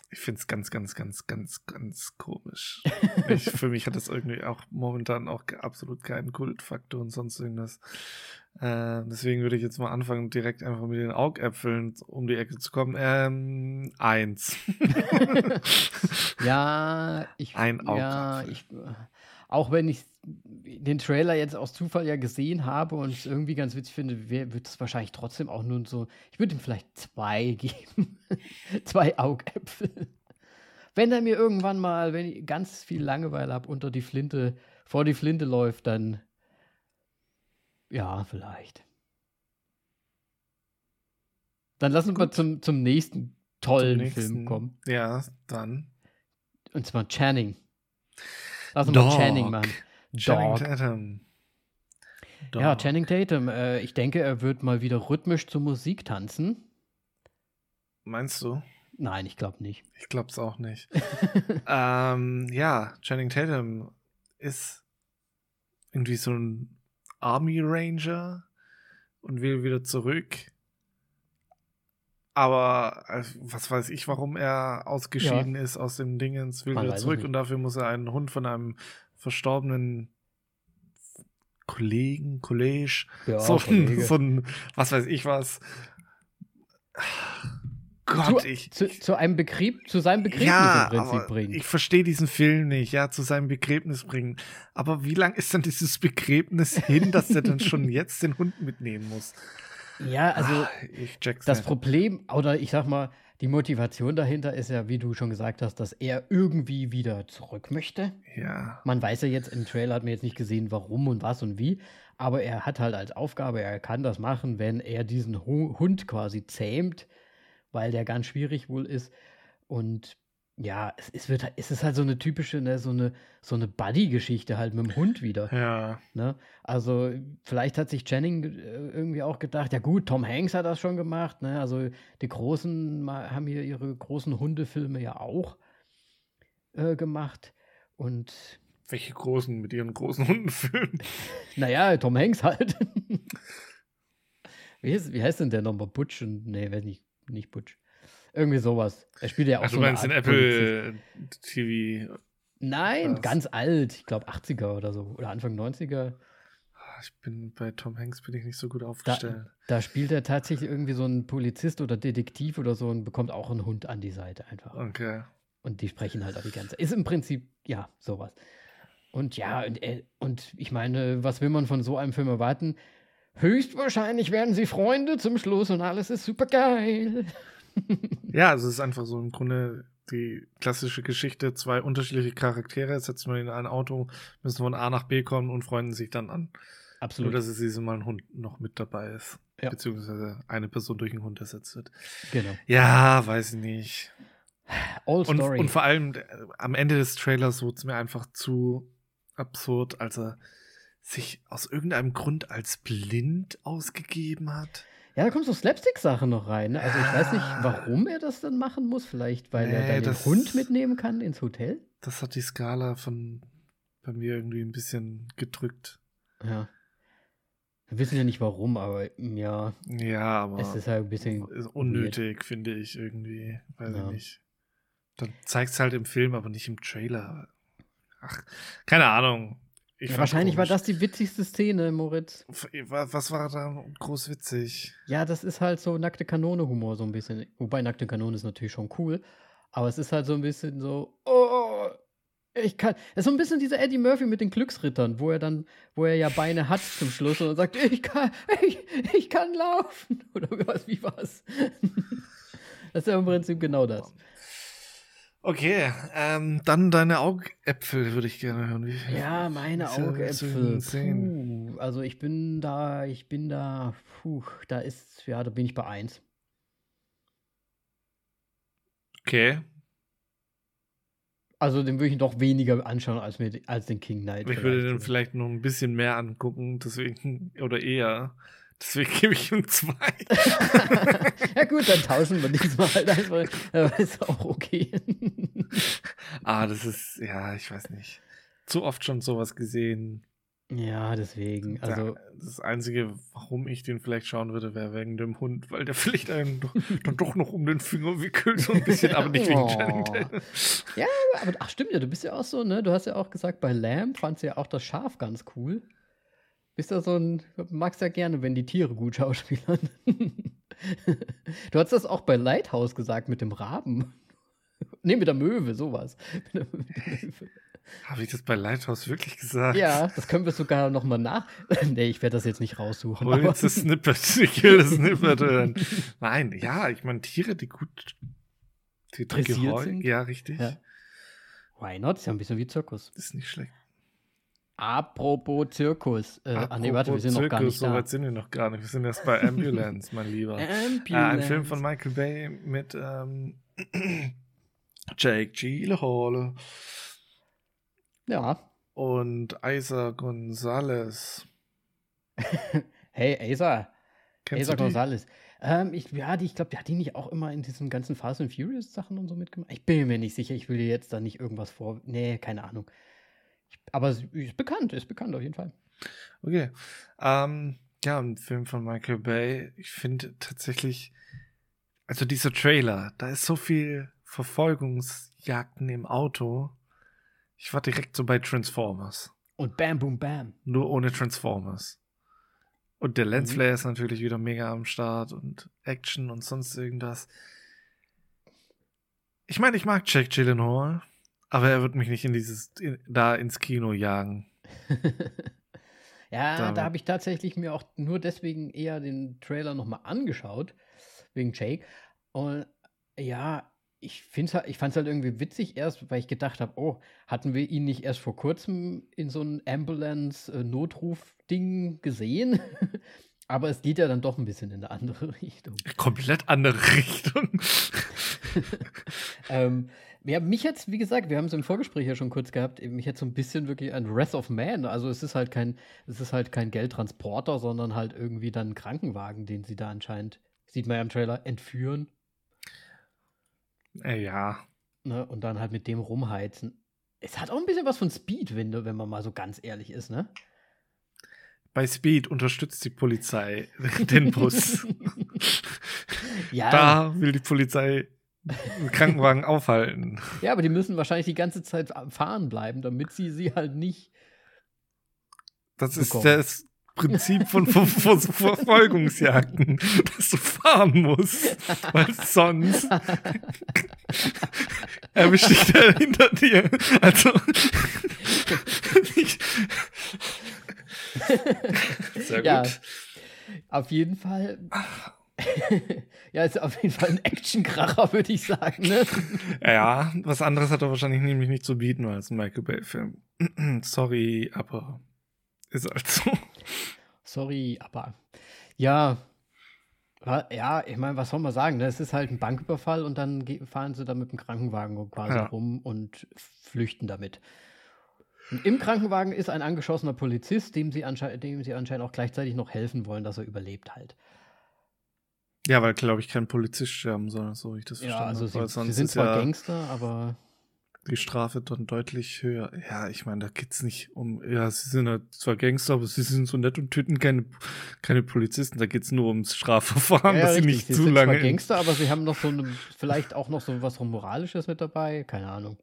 ich finde es ganz, ganz, ganz, ganz, ganz komisch. ich, für mich hat das irgendwie auch momentan auch absolut keinen Kultfaktor und sonst irgendwas. Äh, deswegen würde ich jetzt mal anfangen, direkt einfach mit den Augäpfeln um die Ecke zu kommen. Ähm, eins. [LAUGHS] ja, ich. [LAUGHS] Ein Augapfel. Ja, ich, auch wenn ich den Trailer jetzt aus Zufall ja gesehen habe und es irgendwie ganz witzig finde, wird es wahrscheinlich trotzdem auch nur so. Ich würde ihm vielleicht zwei [LAUGHS] geben. zwei Augäpfel. Wenn er mir irgendwann mal, wenn ich ganz viel Langeweile habe, unter die Flinte, vor die Flinte läuft, dann ja, vielleicht. Dann lassen wir zum, zum nächsten tollen zum nächsten, Film kommen. Ja, dann. Und zwar Channing. Lass uns mal Channing machen. Channing Tatum. Dog. Ja, Channing Tatum. Äh, ich denke, er wird mal wieder rhythmisch zur Musik tanzen. Meinst du? Nein, ich glaube nicht. Ich glaube es auch nicht. [LAUGHS] ähm, ja, Channing Tatum ist irgendwie so ein Army Ranger und will wieder zurück. Aber äh, was weiß ich, warum er ausgeschieden ja. ist aus dem Dingens, will Man wieder zurück und dafür muss er einen Hund von einem verstorbenen Kollegen, College, ja, so, so ein, was weiß ich was, Gott, zu, ich, zu, zu, einem Begräb, zu seinem Begräbnis ja, im Prinzip bringen. Ich verstehe diesen Film nicht, ja, zu seinem Begräbnis bringen. Aber wie lang ist denn dieses Begräbnis hin, dass er dann schon [LAUGHS] jetzt den Hund mitnehmen muss? Ja, also Ah, ich check's das nicht. Problem, oder ich sag mal, die Motivation dahinter ist ja, wie du schon gesagt hast, dass er irgendwie wieder zurück möchte. Ja. Man weiß ja jetzt, im Trailer hat man jetzt nicht gesehen, warum und was und wie, aber er hat halt als Aufgabe, er kann das machen, wenn er diesen Hu- Hund quasi zähmt, weil der ganz schwierig wohl ist. Und ja, es, es, wird, es ist halt so eine typische, ne, so eine, so eine Buddy-Geschichte halt mit dem Hund wieder. Ja. Ne? Also vielleicht hat sich Channing äh, irgendwie auch gedacht, ja gut, Tom Hanks hat das schon gemacht. Ne? Also die Großen haben hier ihre großen Hundefilme ja auch äh, gemacht. Und Welche großen mit ihren großen [LAUGHS] Hundenfilmen? [LAUGHS] naja, Tom Hanks halt. [LAUGHS] wie, heißt, wie heißt denn der nochmal? Butch? Und, nee, weiß nicht, nicht Butch. Irgendwie sowas. Er spielt ja auch Ach, so du meinst den Polizist. Apple TV. Nein, Was? ganz alt. Ich glaube 80er oder so. Oder Anfang 90er. Ah, Ich bin bei Tom Hanks bin ich nicht so gut aufgestellt. Da spielt er tatsächlich irgendwie so einen Polizist oder Detektiv oder so und bekommt auch einen Hund an die Seite einfach. Okay. Und die sprechen halt auch die ganze Zeit. Ist im Prinzip, ja, sowas. Und ja, und, und ich meine, was will man von so einem Film erwarten? Höchstwahrscheinlich werden sie Freunde zum Schluss und alles ist super geil. [LAUGHS] Ja, also es ist einfach so im Grunde die klassische Geschichte, zwei unterschiedliche Charaktere, setzen wir in ein Auto, müssen von A nach B kommen und freunden sich dann an. Nur, Absolut. dass es dieses Mal ein Hund noch mit dabei ist. Ja. Beziehungsweise eine Person durch einen Hund ersetzt wird. Genau. Ja, weiß ich nicht. All Und, Story. und vor allem äh, am Ende des Trailers wurde es mir einfach zu absurd, als er sich aus irgendeinem Grund als blind ausgegeben hat. ja, da kommt so Slapstick-Sache noch rein. Ne? Also ich weiß nicht, Ja. warum er das dann machen muss. Vielleicht, weil er Nee, dann den das- Hund mitnehmen kann ins Hotel. Das hat die Skala von bei mir irgendwie ein bisschen gedrückt. Ja. Wir wissen ja nicht warum, aber ja, Ja, aber es ist halt ein bisschen. unnötig, finde ich irgendwie. Weiß Ja. ich nicht. Dann zeigst halt im Film, aber nicht im Trailer. Ach, keine Ahnung. Ja, wahrscheinlich war komisch. das die witzigste Szene, Moritz. Was war da groß witzig? Ja, das ist halt so nackte Kanone-Humor, so ein bisschen. Wobei nackte Kanone ist natürlich schon cool. Aber es ist halt so ein bisschen so, oh, ich kann. Es ist so ein bisschen dieser Eddie Murphy mit den Glücksrittern, wo er dann, wo er ja Beine hat zum Schluss und sagt, ich kann, ich, ich kann laufen. [LAUGHS] Oder was, wie war's? [LAUGHS] Das ist ja im Prinzip genau das. Okay, ähm, dann deine Augäpfel würde ich gerne hören. Wie, Ja, meine Augäpfel. Puh, also ich bin da, ich bin da, puh, da ist, ja, da bin ich bei eins. Okay, Also den würde ich doch weniger anschauen als, mir, als den King Knight. ich würde den vielleicht. vielleicht noch ein bisschen mehr angucken, deswegen, oder eher. Deswegen gebe ich ihm zwei. [LAUGHS] ja gut, dann tauschen wir diesmal halt einfach. Aber ist auch okay. ah, das ist, ja, ich weiß nicht. Zu oft schon sowas gesehen. ja, deswegen. Also, Ja, das Einzige, warum ich den vielleicht schauen würde, wäre wegen dem Hund, weil der vielleicht einen doch, dann doch noch um den Finger wickelt, so ein bisschen, aber nicht wegen Oh. Channing Tatum. aber ach stimmt ja, du bist ja auch so, ne? Du hast ja auch gesagt, bei Lamb fandst du ja auch das Schaf ganz cool. Bist ja so ein, magst ja gerne, wenn die Tiere gut schauspielern. [LAUGHS] du hast das auch bei Lighthouse gesagt mit dem Raben. [LAUGHS] Nee, mit der Möwe, sowas. [LAUGHS] Mit mit. Habe ich das bei Lighthouse wirklich gesagt? Ja, das können wir sogar noch mal nach. nee, ich werde das jetzt nicht raussuchen. Hol jetzt das Snippet. Ich will das Snippet hören. Nein, ja, ich meine Tiere, die gut die Dressiert sind. Ja, richtig. Ja. Why not? Ist ja ein bisschen wie Zirkus. Ist nicht schlecht. Apropos Zirkus. Äh, ah, nee, warte, wir Apropos sind noch gar Zirkus, nicht so da. weit sind wir noch gar nicht. Wir sind erst bei Ambulance, mein Lieber. [LAUGHS] Äh, ein Film von Michael Bay mit ähm, [CLEARS THROAT] Jake Gyllenhaal Ja. und Isa Gonzalez. [LAUGHS] Hey. Kennst du die? Gonzalez. Ähm, ich, ja, die, ich glaube, die hat die nicht auch immer in diesen ganzen Fast and Furious Sachen und so mitgemacht? Ich bin mir nicht sicher. Ich will dir jetzt da nicht irgendwas vor. Nee, keine Ahnung. Aber ist bekannt, ist bekannt auf jeden Fall. Okay. Ähm, ja, ein Film von Michael Bay. Ich finde tatsächlich, also dieser Trailer, da ist so viel Verfolgungsjagden im Auto. Ich war direkt so bei Transformers. Und bam, boom, bam. Nur ohne Transformers. Und der Mhm. Lensflare ist natürlich wieder mega am Start und Action und sonst irgendwas. Ich meine, ich mag Jack Gyllenhaal, aber er wird mich nicht in dieses, in, da ins Kino jagen. [LAUGHS] Ja, da, da habe ich tatsächlich mir auch nur deswegen eher den Trailer nochmal angeschaut, wegen Jake. Und ja, ich, halt, ich fand es halt irgendwie witzig erst, weil ich gedacht habe, oh, hatten wir ihn nicht erst vor kurzem in so einem Ambulance-Notruf-Ding gesehen? [LAUGHS] Aber es geht ja dann doch ein bisschen in eine andere [LAUGHS] Richtung. Komplett andere Richtung. ähm, ja, mich jetzt, wie gesagt, wir haben es im Vorgespräch ja schon kurz gehabt, mich jetzt so ein bisschen wirklich an Wrath of Man. Also es ist halt kein, es ist halt kein Geldtransporter, sondern halt irgendwie dann ein Krankenwagen, den sie da anscheinend, sieht man ja im Trailer, entführen. Äh, ja. Ne, und dann halt mit dem rumheizen. Es hat auch ein bisschen was von Speed, wenn, wenn man mal so ganz ehrlich ist, ne? Bei Speed unterstützt die Polizei [LAUGHS] den Bus. [LAUGHS] ja. Da will die Polizei Krankenwagen [LAUGHS] aufhalten. Ja, aber die müssen wahrscheinlich die ganze Zeit fahren bleiben, damit sie sie halt nicht. Das bekommen. ist das Prinzip von Ver Ver Verfolgungsjagden, [LAUGHS] dass du fahren musst, weil sonst [LAUGHS] erwischt dich der hinter dir. Also Sehr gut. Ja, auf jeden Fall. [LAUGHS] ja, ist auf jeden Fall ein Actionkracher, würde ich sagen. Ne? [LAUGHS] Ja, was anderes hat er wahrscheinlich nämlich nicht zu bieten, es ein Michael Bay-Film. [CLEARS THROAT] Sorry, aber ist halt so. Sorry, aber. Ja. Ja, ich meine, was soll man sagen? Das ist halt ein Banküberfall und dann fahren sie da mit dem Krankenwagen quasi ja. rum und flüchten damit. Und Im Krankenwagen ist ein angeschossener Polizist, dem sie, dem sie anscheinend auch gleichzeitig noch helfen wollen, dass er überlebt halt. Ja, weil, glaube ich, kein Polizist sterben soll, so ich das ja, verstanden also habe. Sie, sie sind zwar ja Gangster, aber. Die Strafe dann deutlich höher. Ja, ich meine, da geht es nicht um, ja, sie sind halt zwar Gangster, aber sie sind so nett und töten keine, keine Polizisten. Da geht es nur ums Strafverfahren, ja, dass richtig. sie nicht sie zu sind lange. Zwar Gangster, aber sie haben noch so eine, vielleicht auch noch so was Moralisches mit dabei. Keine Ahnung.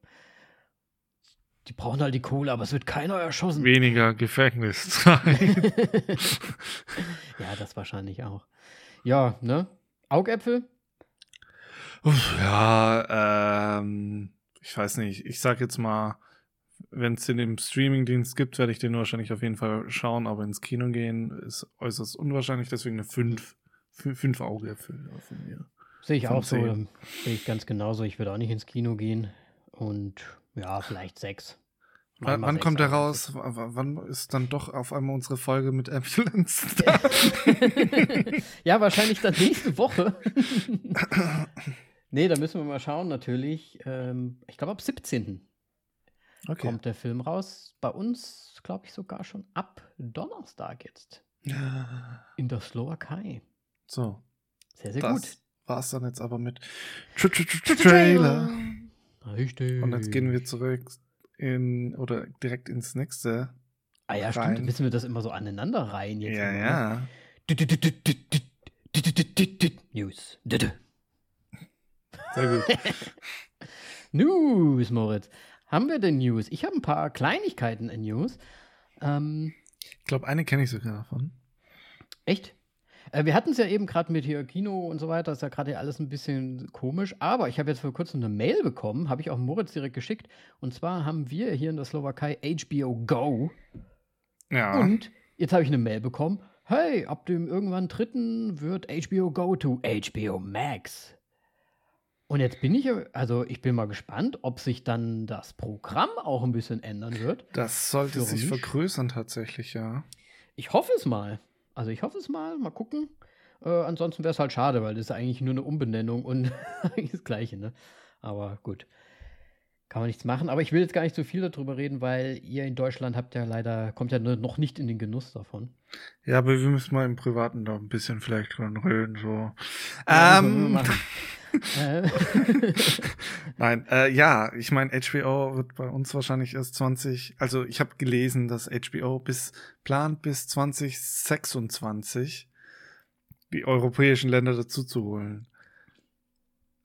Die brauchen halt die Kohle, aber es wird keiner erschossen. Weniger Gefängnis. [LAUGHS] [LAUGHS] ja, das wahrscheinlich auch. Ja, ne? Augäpfel? Ja, ähm, ich weiß nicht. Ich sag jetzt mal, wenn es den im Streamingdienst gibt, werde ich den wahrscheinlich auf jeden Fall schauen, aber ins Kino gehen ist äußerst unwahrscheinlich, deswegen eine 5 fünf, fünf Augäpfel von mir. Sehe ich auch so, sehe ich ganz genauso. Ich würde auch nicht ins Kino gehen und ja, vielleicht sechs. Wann, wann kommt der raus? wann ist dann doch auf einmal unsere Folge mit Ambulance [LAUGHS] da? [LAUGHS] ja, wahrscheinlich dann nächste Woche. nee, da müssen wir mal schauen, natürlich. Ähm, ich glaube, ab 17. Okay. kommt der Film raus. Bei uns, glaube ich, sogar schon ab Donnerstag jetzt. In der Slowakei. So. Sehr, sehr das gut. War es dann jetzt aber mit Tra -tra -tra Trailer. Richtig. Und jetzt gehen wir zurück in, oder direkt ins nächste. Ah ja, rein. stimmt. Müssen wir das immer so aneinander rein jetzt? Ja, immer, ja. News. Sehr gut. [LAUGHS] News, Moritz. Haben wir denn News? Ich habe ein paar Kleinigkeiten in News. Ähm, ich glaube, eine kenne ich sogar davon. Echt? Äh, wir hatten es ja eben gerade mit hier Kino und so weiter, ist ja gerade alles ein bisschen komisch, aber ich habe jetzt vor kurzem eine Mail bekommen, habe ich auch Moritz direkt geschickt. Und zwar haben wir hier in der Slowakei HBO Go. Ja. Und jetzt habe ich eine Mail bekommen. Hey, ab dem irgendwann dritten wird HBO Go to HBO Max. Und jetzt bin ich, also ich bin mal gespannt, ob sich dann das Programm auch ein bisschen ändern wird. Das sollte sich vergrößern tatsächlich, ja. Ich hoffe es mal. Also ich hoffe es mal, mal gucken. Äh, ansonsten wäre es halt schade, weil das ist eigentlich nur eine Umbenennung und [LAUGHS] eigentlich das Gleiche, ne? Aber gut. Kann man nichts machen. Aber ich will jetzt gar nicht so viel darüber reden, weil ihr in Deutschland habt ja leider, kommt ja noch nicht in den Genuss davon. Ja, aber wir müssen mal im Privaten da ein bisschen vielleicht dran reden, so. Ja, ähm, äh. [LAUGHS] Nein, äh, ja, ich meine, HBO wird bei uns wahrscheinlich erst 20, also ich habe gelesen, dass HBO bis plant bis 2026 die europäischen Länder dazu zu holen.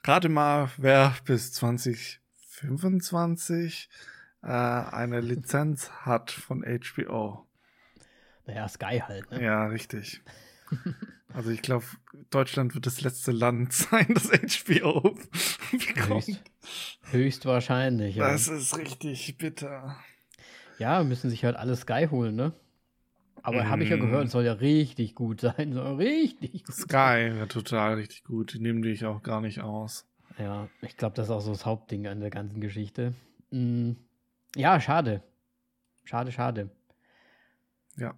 Rate mal, wer bis 2025 äh, eine Lizenz hat von HBO. Naja, Sky halt, ne? Ja, richtig. Also ich glaube, Deutschland wird das letzte Land [LAUGHS] sein, das HBO [LAUGHS] bekommt. Höchst, höchstwahrscheinlich, ja. Das ist richtig bitter. Ja, müssen sich halt alle Sky holen, ne? Aber mm. habe ich ja gehört, soll ja richtig gut sein. Soll richtig gut Sky wäre total richtig gut. Die nehmen dich auch gar nicht aus. Ja, ich glaube, das ist auch so das Hauptding an der ganzen Geschichte. Mm. Ja, schade. Schade, schade. Ja.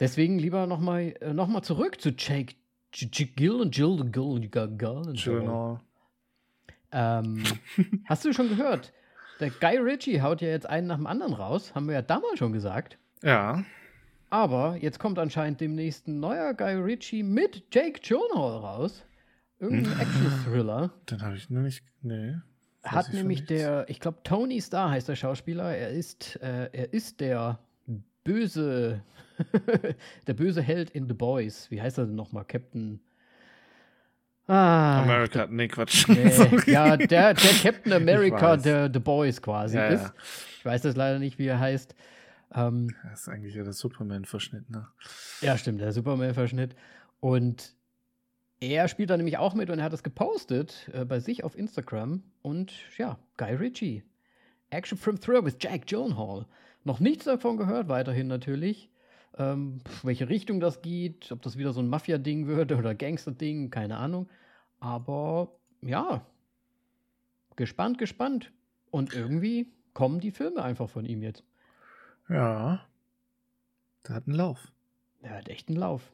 Deswegen lieber nochmal äh, noch mal zurück zu Jake Jill und Jill Jill Jill ähm, [LAUGHS] Hast du schon gehört? Der Guy Ritchie haut ja jetzt einen nach dem anderen raus. Haben wir ja damals schon gesagt. Ja. Aber jetzt kommt anscheinend demnächst ein neuer Guy Ritchie mit Jake Gyllenhaal raus. Irgendein Action-Thriller. Den habe ich noch nicht. Nee. Hat nämlich der, ich glaube, Tony Starr heißt der Schauspieler. Er ist, äh, er ist der böse, [LAUGHS] der böse Held in The Boys. Wie heißt er denn nochmal? Captain. Ah, America, nee, Quatsch. Nee, [LAUGHS] ja, der, der Captain America der The Boys quasi ja, ist. Ja. Ich weiß das leider nicht, wie er heißt. Ähm, das ist eigentlich ja der Superman-Verschnitt, ne? Ja, stimmt, der Superman-Verschnitt. Und er spielt da nämlich auch mit und er hat das gepostet äh, bei sich auf Instagram. Und ja, Guy Ritchie. Action from Thriller with Jack Gyllenhaal. Noch nichts davon gehört, weiterhin natürlich. Ähm, welche Richtung das geht, ob das wieder so ein Mafia-Ding wird oder Gangster-Ding, keine Ahnung. Aber ja, gespannt, gespannt. Und irgendwie kommen die Filme einfach von ihm jetzt. Ja. Der hat einen Lauf. Der hat echt einen Lauf.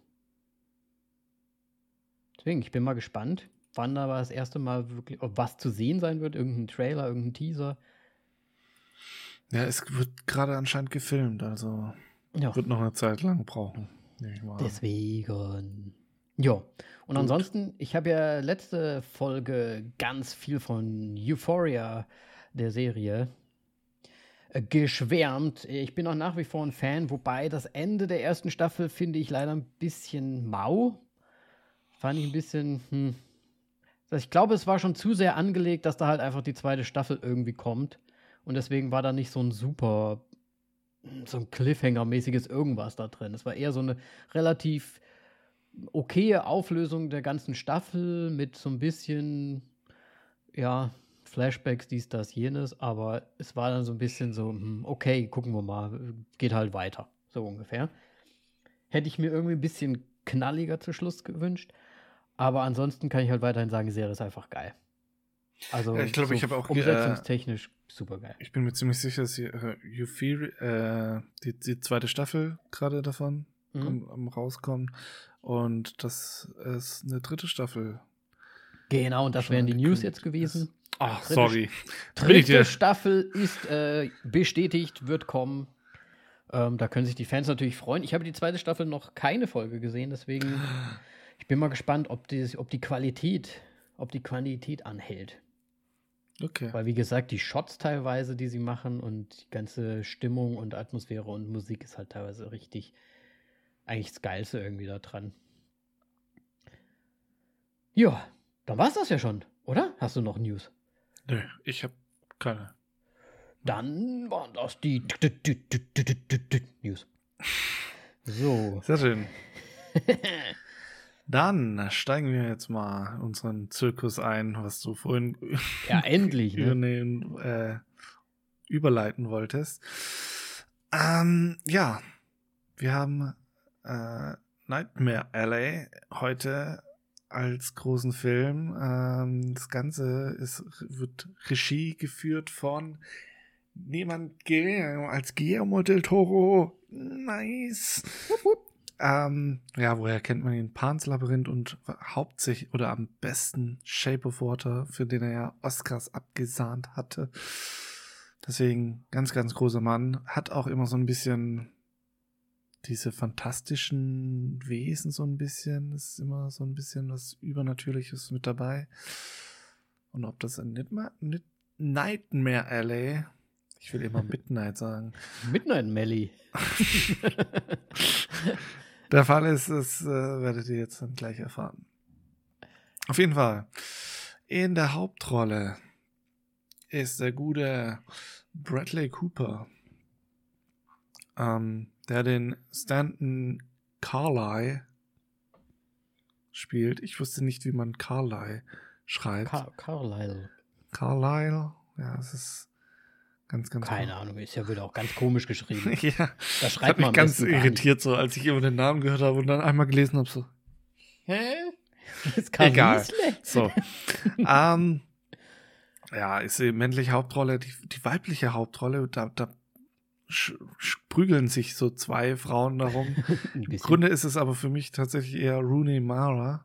Deswegen, ich bin mal gespannt, wann da das erste Mal wirklich, ob was zu sehen sein wird, irgendein Trailer, irgendein Teaser. Ja, es wird gerade anscheinend gefilmt, also ja. wird noch eine Zeit lang brauchen. Deswegen. Ja. Und Gut. ansonsten, ich habe ja letzte Folge ganz viel von Euphoria, der Serie, äh, geschwärmt. Ich bin auch nach wie vor ein Fan, wobei das Ende der ersten Staffel finde ich leider ein bisschen mau. Fand ich ein bisschen, hm. Ich glaube, es war schon zu sehr angelegt, dass da halt einfach die zweite Staffel irgendwie kommt. Und deswegen war da nicht so ein super, so ein Cliffhanger-mäßiges irgendwas da drin. Es war eher so eine relativ okaye Auflösung der ganzen Staffel mit so ein bisschen, ja, Flashbacks, dies, das, jenes, aber es war dann so ein bisschen so, hm, okay, gucken wir mal, geht halt weiter, so ungefähr. Hätte ich mir irgendwie ein bisschen knalliger zu Schluss gewünscht, aber ansonsten kann ich halt weiterhin sagen, die Serie ist einfach geil. Also ja, ich glaube, so ich habe auch umsetzungstechnisch äh, super geil. Ich bin mir ziemlich sicher, dass die, äh, Euphoria, äh, die, die zweite Staffel gerade davon mhm. am, am rauskommen und das ist eine dritte Staffel. Genau, und das wären die News jetzt gewesen. Ach, dritte, sorry. Dritte Staffel ist äh, bestätigt, wird kommen. Ähm, da können sich die Fans natürlich freuen. Ich habe die zweite Staffel noch keine Folge gesehen, deswegen [GASPS] [SIGHS] ich bin mal gespannt, ob die, ob die Qualität, ob die Qualität anhält. Okay. Weil, wie gesagt, die Shots teilweise, die sie machen und die ganze Stimmung und Atmosphäre und Musik ist halt teilweise richtig, eigentlich das Geilste irgendwie da dran. Ja, dann war es das ja schon, oder? Hast du noch News? Nö, ich habe keine. Dann waren das die News. So. Sehr schön. Dann steigen wir jetzt mal unseren Zirkus ein, was du vorhin ja, endlich, ne? äh, überleiten wolltest. Ähm, ja, wir haben äh, Nightmare Alley heute als großen Film. Ähm, das Ganze ist, wird Regie geführt von niemand als Guillermo del Toro. Nice. Ähm, ja, woher kennt man ihn? Pans Labyrinth und hauptsächlich oder am besten Shape of Water, für den er ja Oscars abgesahnt hatte. Deswegen ganz, ganz großer Mann. Hat auch immer so ein bisschen diese fantastischen Wesen so ein bisschen. Ist immer so ein bisschen was Übernatürliches mit dabei. Und ob das in Nightmare Alley, ich will immer Midnight sagen. [LAUGHS] Midnight Melly. [LAUGHS] der Fall ist, das äh, werdet ihr jetzt dann gleich erfahren. Auf jeden Fall. In der Hauptrolle ist der gute Bradley Cooper, ähm, der den Stanton Carlyle spielt. Ich wusste nicht, wie man Carlyle schreibt. Car Carlyle. Carlyle, ja, es ist Ganz, ganz Keine Ahnung, ist ja wieder auch ganz komisch geschrieben. [LAUGHS] ja, Da das schreibt hat mich man ganz irritiert, so als ich immer den Namen gehört habe und dann einmal gelesen habe, so, Hä? [LAUGHS] Ist Egal. Riesle? so. ähm, ja, ist die männliche Hauptrolle, die, die weibliche Hauptrolle, da, da prügeln sich so zwei Frauen darum. [LAUGHS] Im. Grunde ist es aber für mich tatsächlich eher Rooney Mara,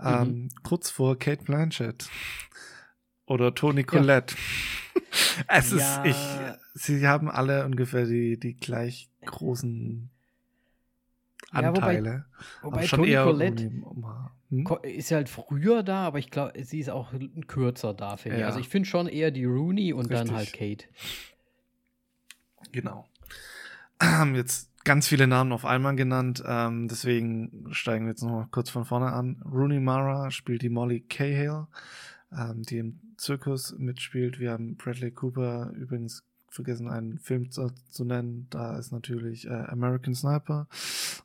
ähm, Mhm. kurz vor Kate Blanchett oder Toni Collette. [LAUGHS] es Ja. ist, ich, sie haben alle ungefähr die, die gleich großen Ja, wobei- Anteile. Wobei aber schon Toni eher Collette. Hm? ist ja halt früher da, aber ich glaube, sie ist auch kürzer da, finde ich. Ja. Also ich finde schon eher die Rooney und dann Richtig. halt Kate. Genau. Haben jetzt ganz viele Namen auf einmal genannt, ähm, deswegen steigen wir jetzt noch mal kurz von vorne an. Rooney Mara spielt die Molly Cahill, ähm, die im Zirkus mitspielt. Wir haben Bradley Cooper übrigens vergessen, einen Film zu, zu nennen. Da ist natürlich äh, American Sniper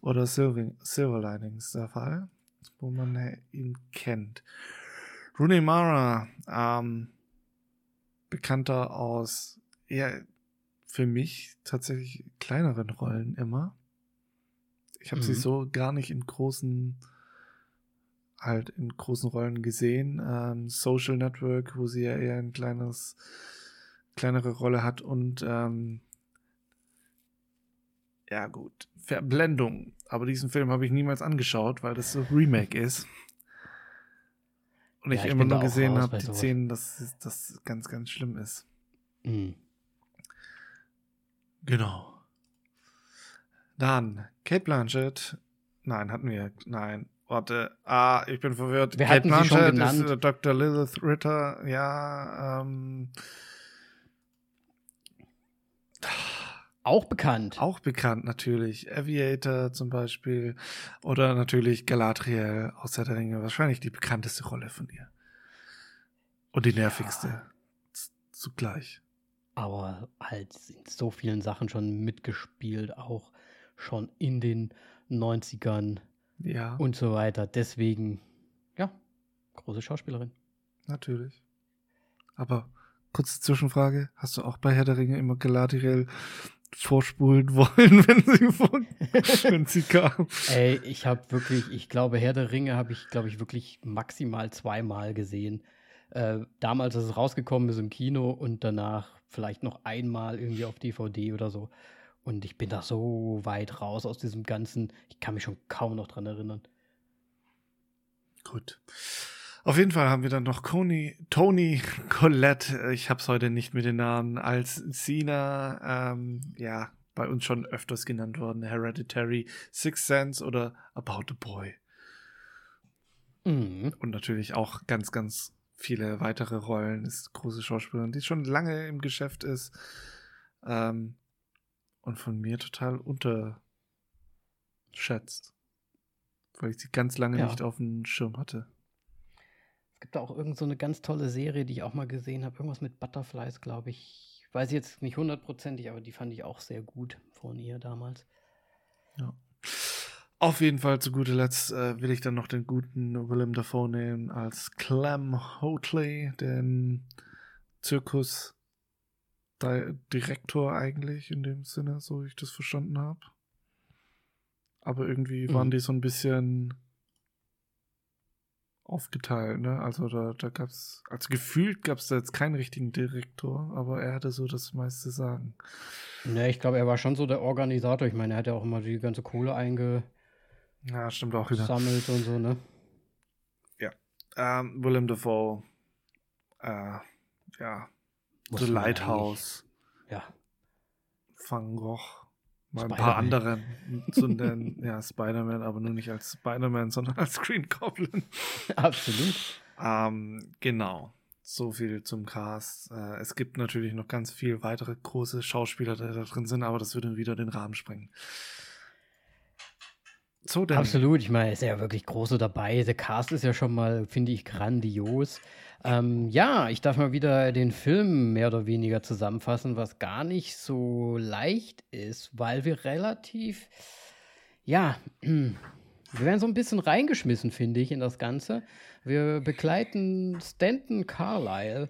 oder Silver, Silver Linings der Fall, wo man äh, ihn kennt. Rooney Mara, ähm, bekannter aus eher für mich tatsächlich kleineren Rollen immer. Ich habe sie Mhm. so gar nicht in großen, halt in großen Rollen gesehen. Ähm, Social Network, wo sie ja eher ein kleines, kleinere Rolle hat und ähm, ja gut, Verblendung. Aber diesen Film habe ich niemals angeschaut, weil das so Remake ist. Und Ja, ich ich immer nur gesehen habe, die. Szenen, dass das ganz, ganz schlimm ist. Mhm. Genau. Dann Kate Blanchett. Nein, hatten wir. Nein. Warte. Ah, ich bin verwirrt. Wir Kate hatten sie schon Blanchett ist genannt. äh, Dr. Lilith Ritter. Ja, ähm, Auch bekannt. auch bekannt natürlich. Aviator zum Beispiel. Oder natürlich Galadriel aus der Ringe. Wahrscheinlich die bekannteste Rolle von ihr. Und die nervigste. Z- Zugleich. aber halt in so vielen Sachen schon mitgespielt, auch schon in den 90ern Ja, und so weiter. Deswegen, ja, große Schauspielerin. natürlich. Aber kurze Zwischenfrage. Hast du auch bei Herr der Ringe immer Galadriel vorspulen [LAUGHS] wollen, wenn sie, vor, [LAUGHS] wenn sie kam? Ey, ich habe wirklich, ich glaube, Herr der Ringe habe ich, glaube ich, wirklich maximal zweimal gesehen. Äh, damals, als es rausgekommen ist im Kino und danach vielleicht noch einmal irgendwie auf DVD oder so. Und ich bin da so weit raus aus diesem Ganzen. Ich kann mich schon kaum noch dran erinnern. Gut. Auf jeden Fall haben wir dann noch Coney, Tony Collette, ich habe es heute nicht mit den Namen, als Sina, ähm, ja, bei uns schon öfters genannt worden, Hereditary, Sixth Sense oder About a Boy. Mhm. Und natürlich auch ganz, ganz viele weitere Rollen, ist große Schauspielerin, die schon lange im Geschäft ist ähm, und von mir total unterschätzt, weil ich sie ganz lange Ja. nicht auf dem Schirm hatte. Es gibt da auch irgend so eine ganz tolle Serie, die ich auch mal gesehen habe. Irgendwas mit Butterflies, glaube ich. Weiß ich jetzt nicht hundertprozentig, aber die fand ich auch sehr gut von ihr damals. Ja. Auf jeden Fall zu guter Letzt äh, will ich dann noch den guten Willem Dafoe nehmen als Clem Hotley, den Zirkus-Direktor eigentlich in dem Sinne, so wie ich das verstanden habe. Aber irgendwie waren Mhm. die so ein bisschen aufgeteilt, ne? Also da, da gab's, also gefühlt gab es da jetzt keinen richtigen Direktor, aber er hatte so das meiste Sagen. Ne, ich glaube, er war schon so der Organisator. Ich meine, er hat ja auch immer die ganze Kohle eingesammelt Ja, stimmt auch wieder. und so, ne? Ähm, Willem Dafoe. Äh, ja. Muss The Lighthouse. Ja. Van Gogh. Mal ein paar anderen [LAUGHS] zu nennen. ja, Spider-Man, aber nur nicht als Spider-Man, sondern als Green Goblin. [LAUGHS] Absolut. Ähm, genau. So viel zum Cast. Äh, es gibt natürlich noch ganz viel weitere große Schauspieler, die da drin sind, aber das würde wieder den Rahmen sprengen. So denn. Absolut. Ich meine, ist ja wirklich große dabei. Der Cast ist ja schon mal, finde ich, grandios. Ähm, ja, ich darf mal wieder den Film mehr oder weniger zusammenfassen, was gar nicht so leicht ist, weil wir relativ, ja, [CLEARS THROAT] wir werden so ein bisschen reingeschmissen, finde ich, in das Ganze. Wir begleiten Stanton Carlyle,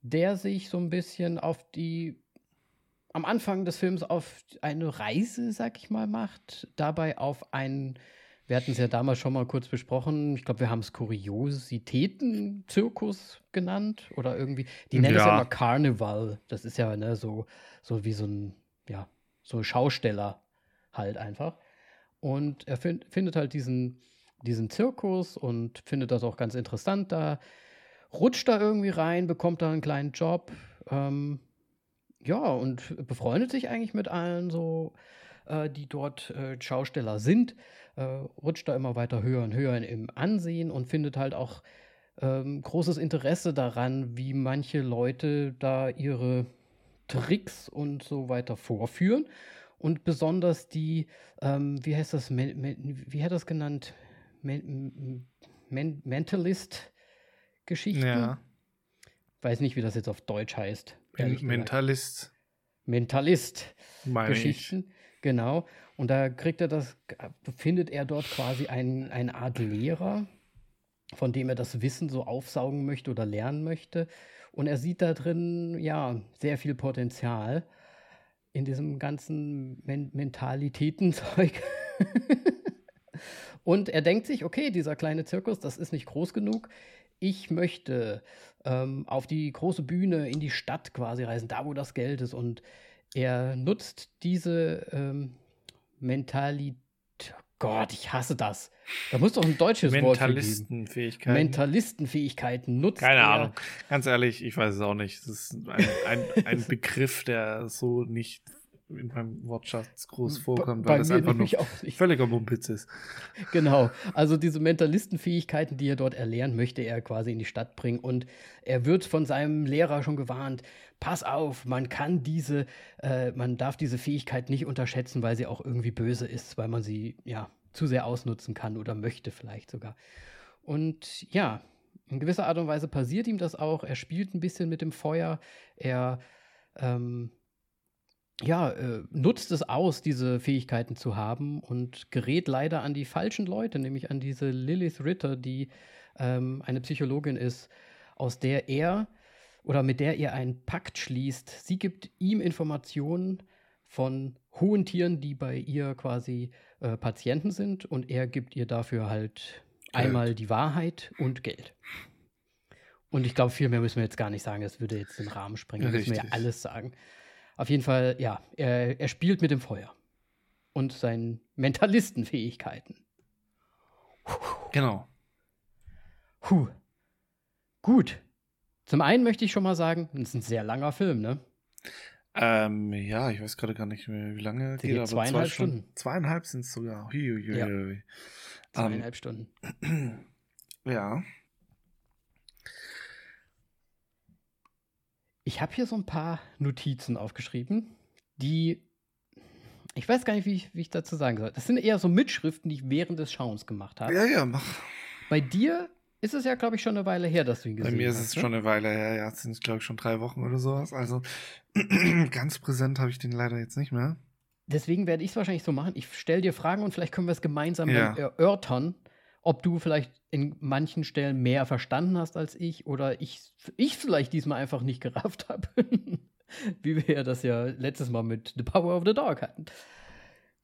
der sich so ein bisschen auf die am Anfang des Films auf eine Reise, sag ich mal, macht, dabei auf einen, wir hatten es ja damals schon mal kurz besprochen, ich glaube, wir haben es Kuriositäten-Zirkus genannt oder irgendwie, die nennen es ja. immer Carnival, das ist ja ne, so, so wie so ein, ja, so ein Schausteller halt einfach. Und er find, findet halt diesen, diesen Zirkus und findet das auch ganz interessant. Da, rutscht da irgendwie rein, bekommt da einen kleinen Job, ähm, ja, und befreundet sich eigentlich mit allen so, äh, die dort äh, Schausteller sind, äh, rutscht da immer weiter höher und höher im Ansehen und findet halt auch ähm, großes Interesse daran, wie manche Leute da ihre Tricks und so weiter vorführen. Und besonders die, ähm, wie heißt das, men, men, wie hat das genannt? Men, Mentalist-Geschichten. Ja. Weiß nicht, wie das jetzt auf Deutsch heißt. Mentalist. Mentalist-Geschichten. Genau. Und da kriegt er das, findet er dort quasi ein, eine Art Lehrer, von dem er das Wissen so aufsaugen möchte oder lernen möchte. Und er sieht da drin, ja, sehr viel Potenzial in diesem ganzen Men Mentalitätenzeug. [LAUGHS] Und er denkt sich, okay, dieser kleine Zirkus, das ist nicht groß genug. Ich möchte ähm, auf die große Bühne in die Stadt quasi reisen, da wo das Geld ist. Und er nutzt diese ähm, Mentalität. Gott, ich hasse das. Da muss doch ein deutsches Wort für Mentalistenfähigkeiten. Mentalistenfähigkeiten nutzt Keine er. Ahnung. Ganz ehrlich, ich weiß es auch nicht. Das ist ein, ein, ein [LAUGHS] Begriff, der so nicht in meinem Wortschatz groß vorkommt, Bei weil es einfach nur völliger Mumpitz ist. [LAUGHS] Genau. Also diese Mentalistenfähigkeiten, die er dort erlernt, möchte er quasi in die Stadt bringen. Und er wird von seinem Lehrer schon gewarnt, pass auf, man kann diese, äh, man darf diese Fähigkeit nicht unterschätzen, weil sie auch irgendwie böse ist, weil man sie ja zu sehr ausnutzen kann oder möchte vielleicht sogar. Und ja, in gewisser Art und Weise passiert ihm das auch. Er spielt ein bisschen mit dem Feuer. Er ähm, ja, äh, nutzt es aus, diese Fähigkeiten zu haben und gerät leider an die falschen Leute, nämlich an diese Lilith Ritter, die ähm, eine Psychologin ist, aus der er oder mit der er einen Pakt schließt. Sie gibt ihm Informationen von hohen Tieren, die bei ihr quasi äh, Patienten sind und er gibt ihr dafür halt Geld. einmal die Wahrheit und Geld. Und ich glaube, viel mehr müssen wir jetzt gar nicht sagen, das würde jetzt den Rahmen sprengen. Da müssen wir ja alles sagen. Auf jeden Fall, ja, er, er spielt mit dem Feuer und seinen Mentalistenfähigkeiten. Genau. Puh. Gut. Zum einen möchte ich schon mal sagen, es ist ein sehr langer Film, ne? Ähm, ja, ich weiß gerade gar nicht mehr, wie lange geht, geht aber zweieinhalb zwei Stunden. Stunden. Zweieinhalb sind es sogar. Hui, hui, hui. Ja. Zweieinhalb um, Stunden. [CLEARS THROAT] Ja. Ich habe hier so ein paar Notizen aufgeschrieben, die ich weiß gar nicht, wie ich, wie ich, dazu sagen soll. Das sind eher so Mitschriften, die ich während des Schauens gemacht habe. Ja, ja, mach. Bei dir ist es ja, glaube ich, schon eine Weile her, dass du ihn gesehen hast. Bei mir ist es ne? schon eine Weile her, ja. Es sind, glaube ich, schon drei Wochen oder sowas. Also [CLEARS THROAT] ganz präsent habe ich den leider jetzt nicht mehr. Deswegen werde ich es wahrscheinlich so machen. Ich stelle dir Fragen und vielleicht können wir es gemeinsam ja. erörtern, ob du vielleicht in manchen Stellen mehr verstanden hast als ich oder ich, ich vielleicht diesmal einfach nicht gerafft habe. [LAUGHS] Wie wir ja das ja letztes Mal mit The Power of the Dog hatten.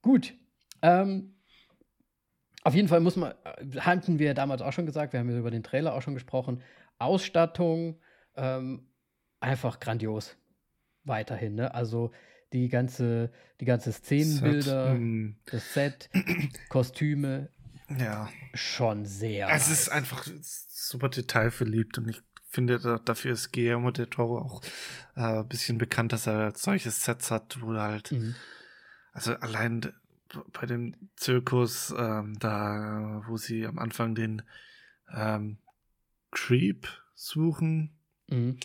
Gut. Ähm, auf jeden Fall muss man, äh, hatten wir damals auch schon gesagt, wir haben ja über den Trailer auch schon gesprochen. Ausstattung, ähm, einfach grandios. Weiterhin, ne? Also die ganze, die ganze Szenenbilder, Set, mm. das Set, Kostüme, ja. Schon sehr. Es nice. ist einfach super detailverliebt und ich finde, dafür ist Guillermo del Toro auch äh, ein bisschen bekannt, dass er solche Sets hat, wo halt, mhm. also allein bei dem Zirkus, ähm, da, wo sie am Anfang den ähm, Creep suchen. Mhm.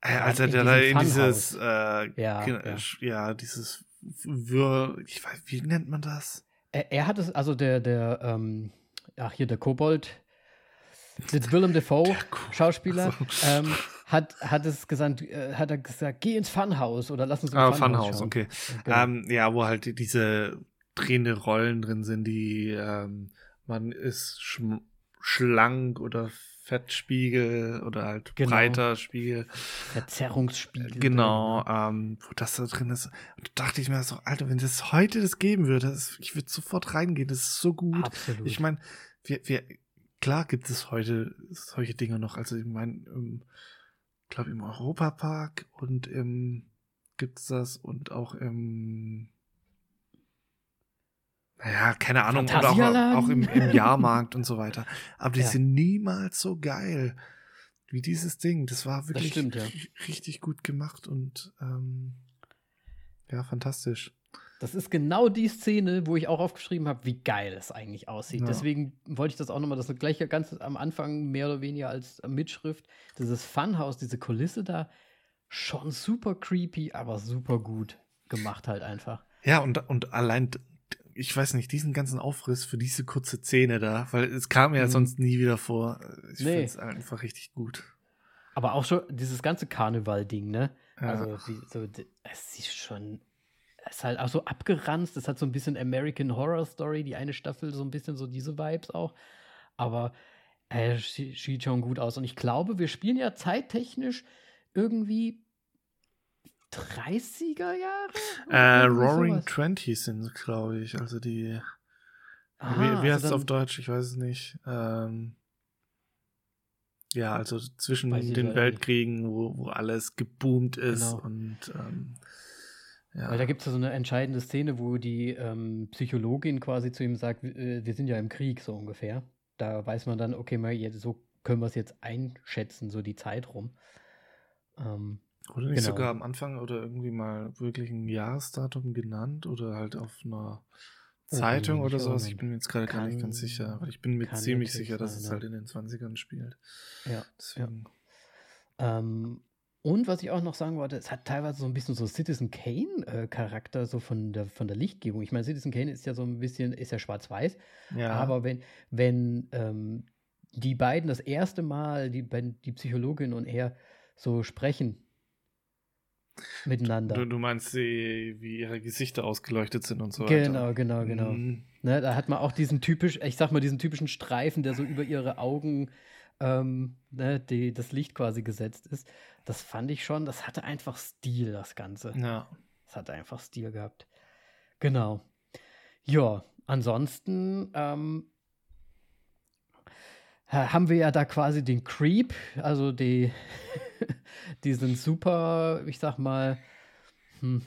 Äh, als er da in dieses, äh, ja, ja. ja, dieses Wür, ich weiß, wie nennt man das? Er, er hat es, also der, der, ähm, ach hier, der Kobold, mit Willem Dafoe, Schauspieler, ähm, hat, hat es gesagt, äh, hat er gesagt, geh ins Funhaus oder lass uns im ah, Funhaus, Funhaus okay. Genau. Ähm, ja, wo halt diese drehende Rollen drin sind, die ähm, man ist sch schlank oder Fettspiegel oder halt genau. breiter Spiegel. Verzerrungsspiegel. Genau, ähm, wo das da drin ist. Und da dachte ich mir so, Alter, wenn das heute das geben würde, das, ich würde sofort reingehen, das ist so gut. Absolut. Ich meine, wir, wir, klar gibt es heute solche Dinge noch. Also ich meine, ich glaube im Europapark und im gibt's das und auch im naja, keine Ahnung, oder auch, auch im, im Jahrmarkt und so weiter. Aber die ja. sind niemals so geil wie dieses Ding. Das war wirklich das stimmt, ja. richtig gut gemacht und ähm, ja, fantastisch. Das ist genau die Szene, wo ich auch aufgeschrieben habe, wie geil es eigentlich aussieht. Ja. Deswegen wollte ich das auch nochmal, das gleiche ganz am Anfang mehr oder weniger als Mitschrift. Dieses Funhouse, diese Kulisse da, schon super creepy, aber super gut gemacht halt einfach. Ja, und, und allein ich weiß nicht, diesen ganzen Aufriss für diese kurze Szene da, weil es kam ja mhm. sonst nie wieder vor. Ich nee. finde es einfach richtig gut. Aber auch schon dieses ganze Karneval-Ding, ne? Ja. Also, die, so, es ist schon, es ist halt auch so abgeranzt. Es hat so ein bisschen American Horror Story, die eine Staffel, so ein bisschen so diese Vibes auch. Aber äh, sieht schon gut aus. Und ich glaube, wir spielen ja zeittechnisch irgendwie 30er Jahre? Äh, Roaring Twenties sind glaube ich. Also die. Aha, wie, wie heißt also es auf Deutsch? Ich weiß es nicht. Ähm, ja, also zwischen den Weltkriegen, wo, wo alles geboomt ist genau. und ähm, ja. Weil da gibt es ja so eine entscheidende Szene, wo die ähm, Psychologin quasi zu ihm sagt, äh, wir sind ja im Krieg, so ungefähr. Da weiß man dann, okay, mal jetzt, so können wir es jetzt einschätzen, so die Zeit rum. Ähm, oder nicht genau. sogar am Anfang oder irgendwie mal wirklich ein Jahresdatum genannt oder halt auf einer Zeitung oh, oder sowas? Ich bin mir jetzt gerade gar nicht ganz sicher, aber ich bin mir ziemlich sicher, dass sein, es halt in den 20ern spielt. Ja. Deswegen. Ja. Ähm, und was ich auch noch sagen wollte, es hat teilweise so ein bisschen so Citizen Kane-Charakter, äh, so von der, von der Lichtgebung. Ich meine, Citizen Kane ist ja so ein bisschen, ist ja schwarz-weiß. Ja. Aber wenn, wenn ähm, die beiden das erste Mal, die, die Psychologin und er, so sprechen, miteinander. Du, du meinst, sie, wie ihre Gesichter ausgeleuchtet sind und so Genau, weiter. genau, genau. Mhm. Ne, da hat man auch diesen typisch, ich sag mal, diesen typischen Streifen, der so über ihre Augen ähm, ne, die, das Licht quasi gesetzt ist. Das fand ich schon, das hatte einfach Stil, das Ganze. Ja. Das hatte einfach Stil gehabt. Genau. Ja, ansonsten ähm, haben wir ja da quasi den Creep, also die, [LAUGHS] diesen super, ich sag mal, hm,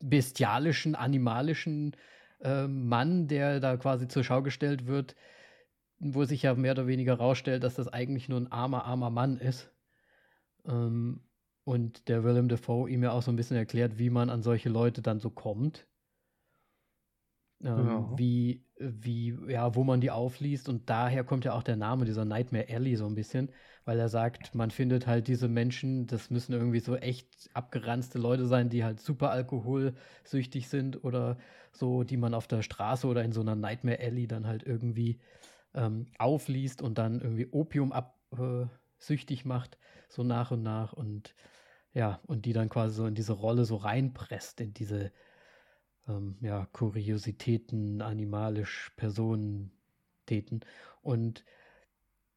bestialischen, animalischen äh, Mann, der da quasi zur Schau gestellt wird, wo sich ja mehr oder weniger rausstellt, dass das eigentlich nur ein armer, armer Mann ist. Ähm, und der Willem Dafoe ihm ja auch so ein bisschen erklärt, wie man an solche Leute dann so kommt. Ähm, genau. Wie, wie, ja, wo man die aufliest. Und daher kommt ja auch der Name dieser Nightmare Alley so ein bisschen, weil er sagt, man findet halt diese Menschen, das müssen irgendwie so echt abgeranzte Leute sein, die halt super alkoholsüchtig sind oder so, die man auf der Straße oder in so einer Nightmare Alley dann halt irgendwie ähm, aufliest und dann irgendwie Opium absüchtig äh, macht, so nach und nach. Und ja, und die dann quasi so in diese Rolle so reinpresst, in diese ähm, ja, Kuriositäten, animalisch Personentäten. Und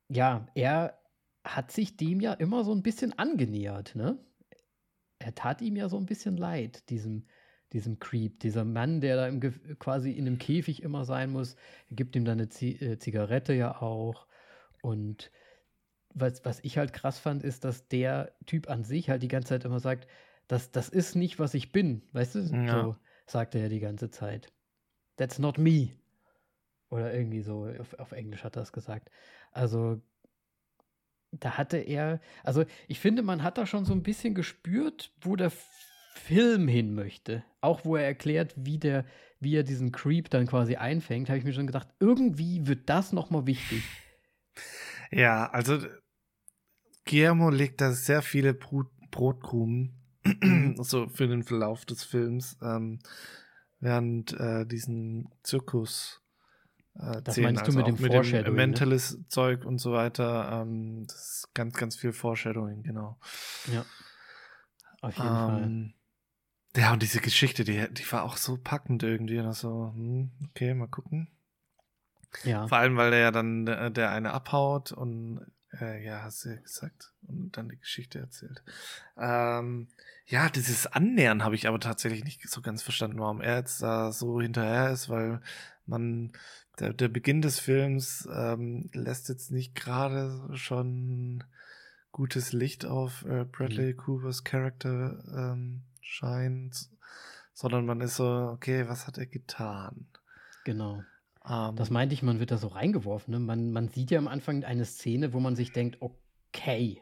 ja, er hat sich dem ja immer so ein bisschen angenähert, ne? Er tat ihm ja so ein bisschen leid, diesem, diesem Creep, dieser Mann, der da im, quasi in einem Käfig immer sein muss. Er gibt ihm dann eine Z äh, Zigarette ja auch. Und was, was ich halt krass fand, ist, dass der Typ an sich halt die ganze Zeit immer sagt, das, das ist nicht, was ich bin. Weißt du? Ja. So, sagt er die ganze Zeit. That's not me. Oder irgendwie so, auf, auf Englisch hat er es gesagt. Also, da hatte er, also ich finde, man hat da schon so ein bisschen gespürt, wo der Film hin möchte. Auch wo er erklärt, wie der, wie er diesen Creep dann quasi einfängt, habe ich mir schon gedacht, irgendwie wird das nochmal wichtig. Ja, also Guillermo legt da sehr viele Brot Brotkrumen [CLEARS THROAT] so für den Verlauf des Films, ähm, während äh, diesen Zirkus äh, das meinst also du mit dem mit Foreshadowing? Dem ne? Mentalist-Zeug ne? und so weiter. Ähm, das ist ganz, ganz viel Foreshadowing, genau. Ja. Auf jeden ähm, Fall. Ja, und diese Geschichte, die, die war auch so packend irgendwie. Also, hm, okay, mal gucken. Ja. Vor allem, weil der ja dann der, der eine abhaut und äh, ja, hast du ja gesagt. Und dann die Geschichte erzählt. Ähm, ja, dieses Annähern habe ich aber tatsächlich nicht so ganz verstanden, warum er jetzt da so hinterher ist, weil man, der, der Beginn des Films ähm, lässt jetzt nicht gerade schon gutes Licht auf äh, Bradley mhm. Coopers Charakter ähm, scheint, sondern man ist so, okay, was hat er getan? Genau. Ähm, das meinte ich, man wird da so reingeworfen. Ne? Man, man sieht ja am Anfang eine Szene, wo man sich denkt, okay,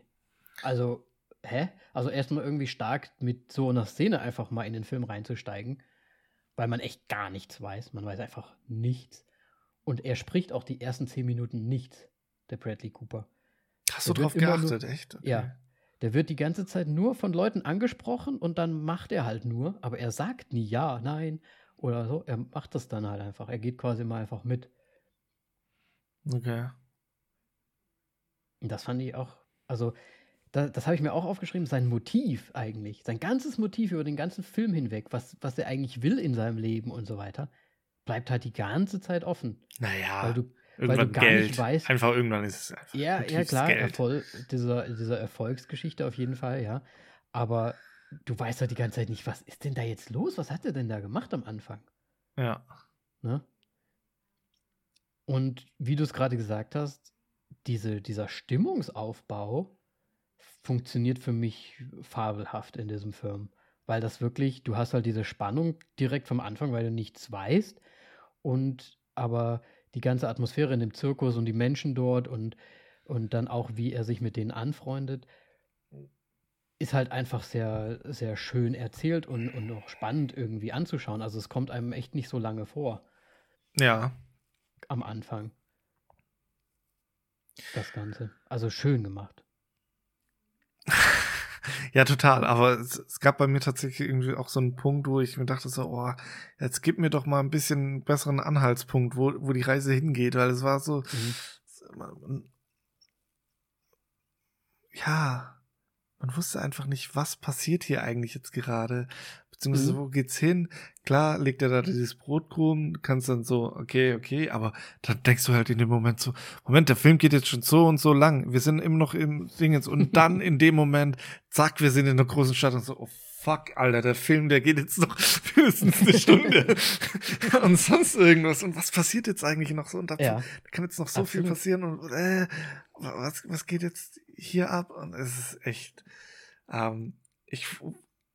also, hä? Also erstmal irgendwie stark mit so einer Szene einfach mal in den Film reinzusteigen, weil man echt gar nichts weiß. Man weiß einfach nichts. Und er spricht auch die ersten zehn Minuten nichts, der Bradley Cooper. Hast der du drauf geachtet, nur, echt? Okay. Ja. Der wird die ganze Zeit nur von Leuten angesprochen und dann macht er halt nur, aber er sagt nie ja, nein, oder so. Er macht das dann halt einfach. Er geht quasi mal einfach mit. Okay. Das fand ich auch, also da, das habe ich mir auch aufgeschrieben, sein Motiv eigentlich, sein ganzes Motiv über den ganzen Film hinweg, was, was er eigentlich will in seinem Leben und so weiter, bleibt halt die ganze Zeit offen. Naja, weil du, irgendwann weil du gar Geld. nicht weißt. Einfach irgendwann ist es einfach. Ja, ja klar, Erfolg, dieser, dieser Erfolgsgeschichte auf jeden Fall, ja. Aber du weißt halt die ganze Zeit nicht, was ist denn da jetzt los? Was hat er denn da gemacht am Anfang? Ja. Ne? Und wie du es gerade gesagt hast, diese, dieser Stimmungsaufbau funktioniert für mich fabelhaft in diesem Film. Weil das wirklich, du hast halt diese Spannung direkt vom Anfang, weil du nichts weißt. Und aber die ganze Atmosphäre in dem Zirkus und die Menschen dort und, und dann auch, wie er sich mit denen anfreundet, ist halt einfach sehr, sehr schön erzählt und, und auch spannend irgendwie anzuschauen. Also es kommt einem echt nicht so lange vor. Ja. Am Anfang. Das Ganze. Also schön gemacht. [LAUGHS] ja, total. Aber es, es, gab bei mir tatsächlich irgendwie auch so einen Punkt, wo ich mir dachte so, oh, jetzt gib mir doch mal ein bisschen besseren Anhaltspunkt, wo, wo die Reise hingeht, weil es war so, mhm. ja, man wusste einfach nicht, was passiert hier eigentlich jetzt gerade, beziehungsweise mhm. wo geht's hin? Klar, legt er da dieses Brotkrumen, kannst dann so, okay, okay, aber dann denkst du halt in dem Moment so, Moment, der Film geht jetzt schon so und so lang, wir sind immer noch im Ding jetzt und [LAUGHS] dann in dem Moment, zack, wir sind in der großen Stadt und so, oh fuck, Alter, der Film, der geht jetzt noch [LAUGHS] mindestens eine Stunde [LAUGHS] und sonst irgendwas. Und was passiert jetzt eigentlich noch so? Und da, ja. kann jetzt noch so Absolut. viel passieren und äh, was, was geht jetzt hier ab? Und es ist echt, ähm, ich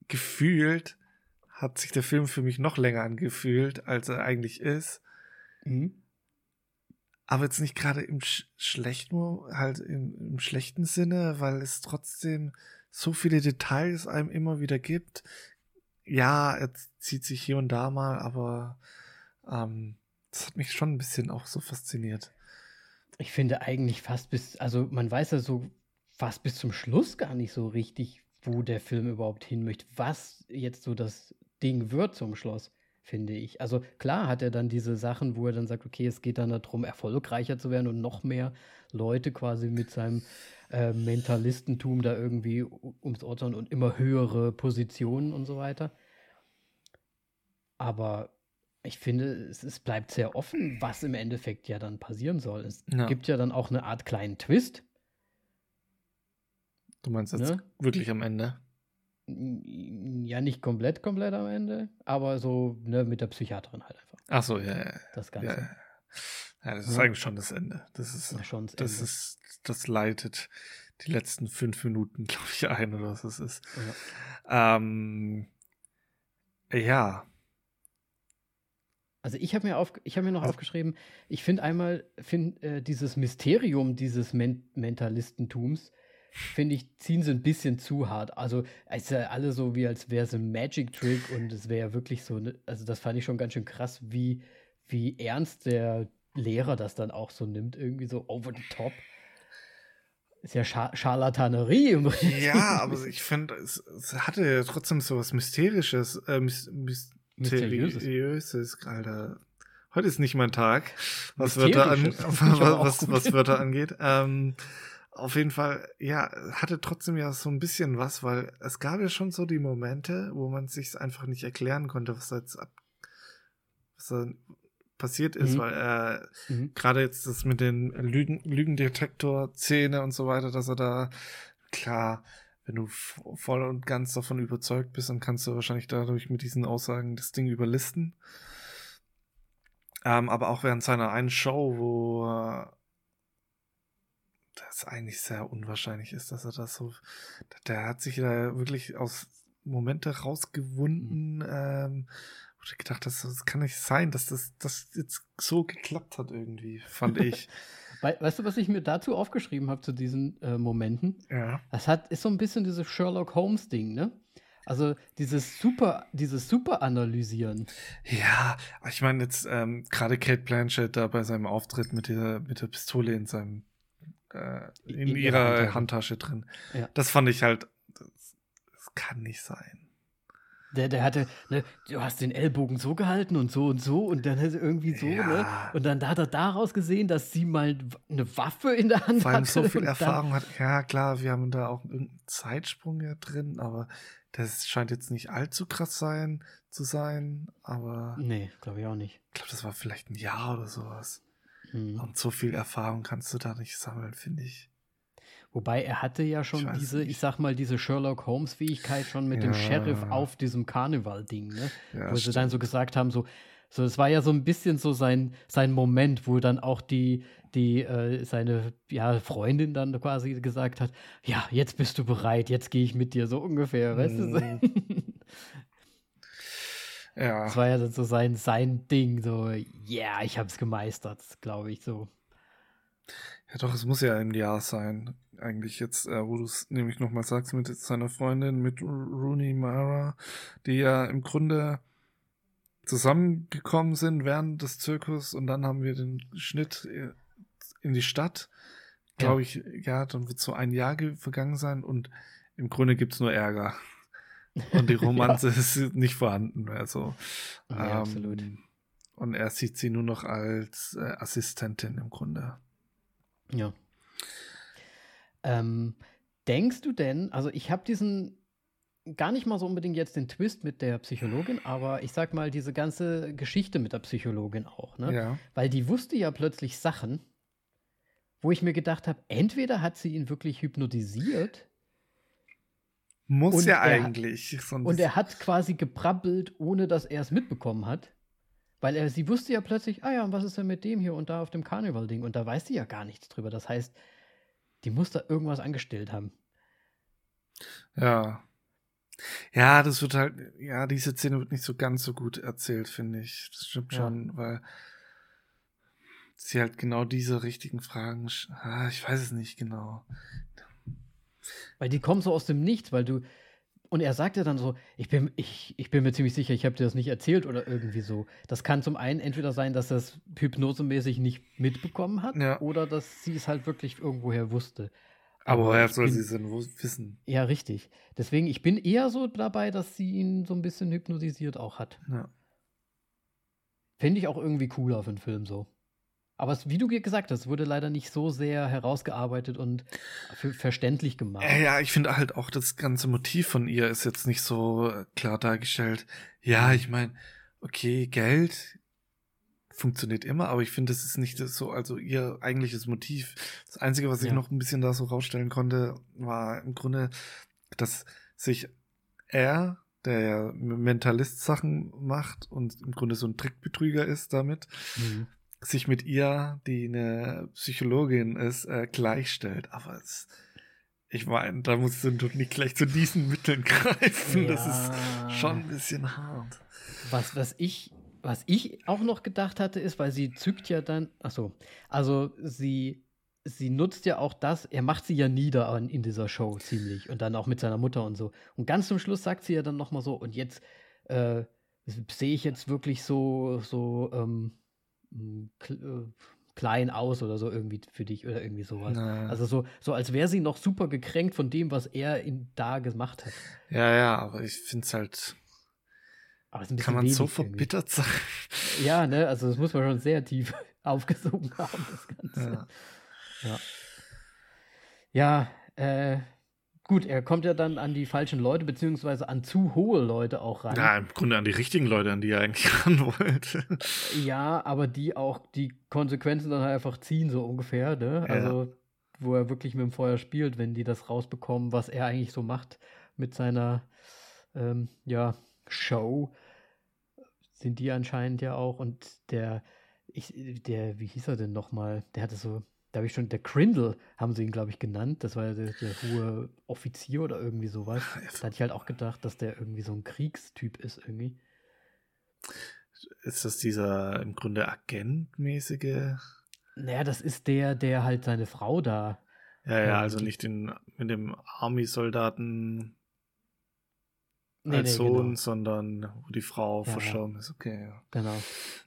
gefühlt hat sich der Film für mich noch länger angefühlt, als er eigentlich ist. Mhm. Aber jetzt nicht gerade im Sch schlechten, halt im, im schlechten Sinne, weil es trotzdem so viele Details einem immer wieder gibt. Ja, er zieht sich hier und da mal, aber ähm, das hat mich schon ein bisschen auch so fasziniert. Ich finde eigentlich fast bis, also man weiß ja so fast bis zum Schluss gar nicht so richtig, wo der Film überhaupt hin möchte, was jetzt so das Ding wird zum Schluss, finde ich. Also klar hat er dann diese Sachen, wo er dann sagt, okay, es geht dann darum, erfolgreicher zu werden und noch mehr Leute quasi mit seinem äh, Mentalistentum da irgendwie ums Ordnen und immer höhere Positionen und so weiter. Aber ich finde, es, es, bleibt sehr offen, was im Endeffekt ja dann passieren soll. Es ja. gibt ja dann auch eine Art kleinen Twist. Du meinst jetzt ne? wirklich am Ende? Ja, nicht komplett, komplett am Ende, aber so ne, mit der Psychiaterin halt einfach. Ach so, ja, ja. Das Ganze. Ja, ja das ist ja. eigentlich schon das Ende. Das ist, ja, schon das, das Ende. ist, das leitet die letzten fünf Minuten, [LAUGHS] glaube ich, ein oder was es ist. Ja. Ähm, ja. Also ich habe mir, auf, hab mir noch also, aufgeschrieben, ich finde einmal find, äh, dieses Mysterium dieses Men Mentalistentums, finde ich, ziehen sie ein bisschen zu hart. Also es ist ja alle so, wie als wäre es ein Magic Trick und es wäre ja wirklich so, ne, also das fand ich schon ganz schön krass, wie, wie ernst der Lehrer das dann auch so nimmt, irgendwie so over the top. Ist ja Char Charlatanerie im Prinzip. Ja, aber ich finde, es, es, hatte ja trotzdem so was Mysterisches, äh, Mysteriöses. Mysteriöses, Alter. Heute ist nicht mein Tag, was Wörter, an, [LAUGHS] was, was Wörter angeht. Ähm, auf jeden Fall, ja, hatte trotzdem ja so ein bisschen was, weil es gab ja schon so die Momente, wo man sich einfach nicht erklären konnte, was da jetzt ab, was da passiert ist, mhm. weil er mhm. gerade jetzt das mit den Lügen, Lügendetektor-Szene und so weiter, dass er da, klar, wenn du voll und ganz davon überzeugt bist, dann kannst du wahrscheinlich dadurch mit diesen Aussagen das Ding überlisten. Ähm, aber auch während seiner einen Show, wo das eigentlich sehr unwahrscheinlich ist, dass er das so, der hat sich da wirklich aus Momente rausgewunden, mhm. ähm, ich gedacht das, das kann nicht sein, dass das, das jetzt so geklappt hat irgendwie, fand ich. [LAUGHS] weißt du, was ich mir dazu aufgeschrieben habe zu diesen äh, Momenten? Ja. Das hat, ist so ein bisschen dieses Sherlock Holmes-Ding, ne? Also dieses super, dieses super analysieren. Ja, ich meine jetzt ähm, gerade Kate Blanchett da bei seinem Auftritt mit der mit der Pistole in seinem äh, in, in, ihrer Handtasche, Handtasche drin. Ja. Das fand ich halt, das, das kann nicht sein. Der, der hatte, ne, du hast den Ellbogen so gehalten und so und so und dann hat er irgendwie so, ne? ja. ne? Und dann hat er daraus gesehen, dass sie mal eine Waffe in der Hand Vor allem so viel Erfahrung hat. Ja, klar, wir haben da auch irgendeinen Zeitsprung ja drin, aber das scheint jetzt nicht allzu krass sein, zu sein, aber. Nee, glaube ich auch nicht. Ich glaube, das war vielleicht ein Jahr oder sowas. Mhm. Und so viel Erfahrung kannst du da nicht sammeln, finde ich. Wobei er hatte ja schon ich diese, nicht. ich sag mal, diese Sherlock Holmes-Fähigkeit schon mit ja. dem Sheriff auf diesem Karneval-Ding, ne? Ja, wo stimmt. sie dann so gesagt haben, so, so, es war ja so ein bisschen so sein, sein Moment, wo dann auch die, die, äh, seine ja, Freundin dann quasi gesagt hat, ja, jetzt bist du bereit, jetzt gehe ich mit dir, so ungefähr, weißt du? Mhm. [LAUGHS] Ja. Das war ja so sein, sein Ding, so, ja, yeah, ich hab's gemeistert, glaube ich, so. Ja, doch, es muss ja im Jahr sein. Eigentlich jetzt, äh, wo du es nämlich nochmal sagst, mit seiner Freundin, mit Rooney Mara, die ja im Grunde zusammengekommen sind während des Zirkus und dann haben wir den Schnitt äh, in die Stadt. Glaube ja. ich, ja, dann wird so ein Jahr vergangen sein und im Grunde gibt's nur Ärger. Und die [LAUGHS] Romanze ja. ist nicht vorhanden. Also, ja, ähm, absolut. Und er sieht sie nur noch als äh, Assistentin im Grunde. Ja. Ähm, denkst du denn, also ich habe diesen gar nicht mal so unbedingt jetzt den Twist mit der Psychologin, aber ich sag mal diese ganze Geschichte mit der Psychologin auch, ne? Ja. Weil die wusste ja plötzlich Sachen, wo ich mir gedacht habe, entweder hat sie ihn wirklich hypnotisiert muss ja eigentlich. So und er hat quasi gebrabbelt, ohne dass er es mitbekommen hat. Weil er, sie wusste ja plötzlich, ah ja, was ist denn mit dem hier und da auf dem Karneval-Ding? Und da weiß sie ja gar nichts drüber. Das heißt, die muss da irgendwas angestellt haben. Ja. Ja, das wird halt, ja, diese Szene wird nicht so ganz so gut erzählt, finde ich. Das stimmt ja. schon, weil sie halt genau diese richtigen Fragen, ah, ich weiß es nicht genau. Weil die kommen so aus dem Nichts, weil du. Und er sagt ja dann so, ich bin, ich, ich bin mir ziemlich sicher, ich habe dir das nicht erzählt oder irgendwie so. Das kann zum einen entweder sein, dass er es hypnosemäßig nicht mitbekommen hat ja. oder dass sie es halt wirklich irgendwoher wusste. Aber woher soll sie es denn wissen? Ja, richtig. Deswegen, ich bin eher so dabei, dass sie ihn so ein bisschen hypnotisiert auch hat. Ja. Finde ich auch irgendwie cooler für einen Film so. Aber es, wie du gesagt hast, wurde leider nicht so sehr herausgearbeitet und verständlich gemacht. Ja, ich finde halt auch das ganze Motiv von ihr ist jetzt nicht so äh, klar dargestellt. Ja, mhm. ich meine, okay, Geld funktioniert immer, aber ich finde, das ist nicht so, also ihr eigentliches Motiv. Das Einzige, was ich ja. noch ein bisschen da so rausstellen konnte, war im Grunde, dass sich er, der ja Mentalist-Sachen macht und im Grunde so ein Trickbetrüger ist damit, mhm sich mit ihr, die eine Psychologin ist, äh, gleichstellt. Aber es, ich meine, da musst du nicht gleich zu diesen Mitteln greifen. Ja. Das ist schon ein bisschen hart. Was, was ich, was ich auch noch gedacht hatte, ist, weil sie zückt ja dann, ach so, also sie, sie nutzt ja auch das, er macht sie ja nieder in, in dieser Show ziemlich und dann auch mit seiner Mutter und so. Und ganz zum Schluss sagt sie ja dann nochmal so, und jetzt äh, sehe ich jetzt wirklich so, so, ähm, äh, klein aus oder so irgendwie für dich oder irgendwie sowas. Na. Also so, so als wäre sie noch super gekränkt von dem, was er in da gemacht hat. Ja, ja, aber ich finde es halt. kann man so verbittert sein? Ja, ne, also das muss man schon sehr tief [LAUGHS] aufgesogen haben, das Ganze. Ja, ja, ja äh, Gut, er kommt ja dann an die falschen Leute, beziehungsweise an zu hohe Leute auch ran. Ja, im Grunde an die richtigen Leute, an die er eigentlich [LAUGHS] ran wollte. Ja, aber die auch die Konsequenzen dann halt einfach ziehen, so ungefähr, ne? Ja. Also, wo er wirklich mit dem Feuer spielt, wenn die das rausbekommen, was er eigentlich so macht mit seiner, ähm, ja, Show, sind die anscheinend ja auch. Und der, ich, der, wie hieß er denn nochmal? Der hatte so, da habe ich schon, der Crindle haben sie ihn, glaube ich, genannt. Das war ja der, der hohe Offizier oder irgendwie sowas. Da hatte ich halt auch gedacht, dass der irgendwie so ein Kriegstyp ist, irgendwie. Ist das dieser im Grunde agentmäßige? Naja, das ist der, der halt seine Frau da. Ja, ja, Ähm, also nicht den mit dem Army-Soldaten Nee, als nee, Sohn, genau. sondern wo die Frau Ja, ja. verstorben ist. Okay, ja. Genau.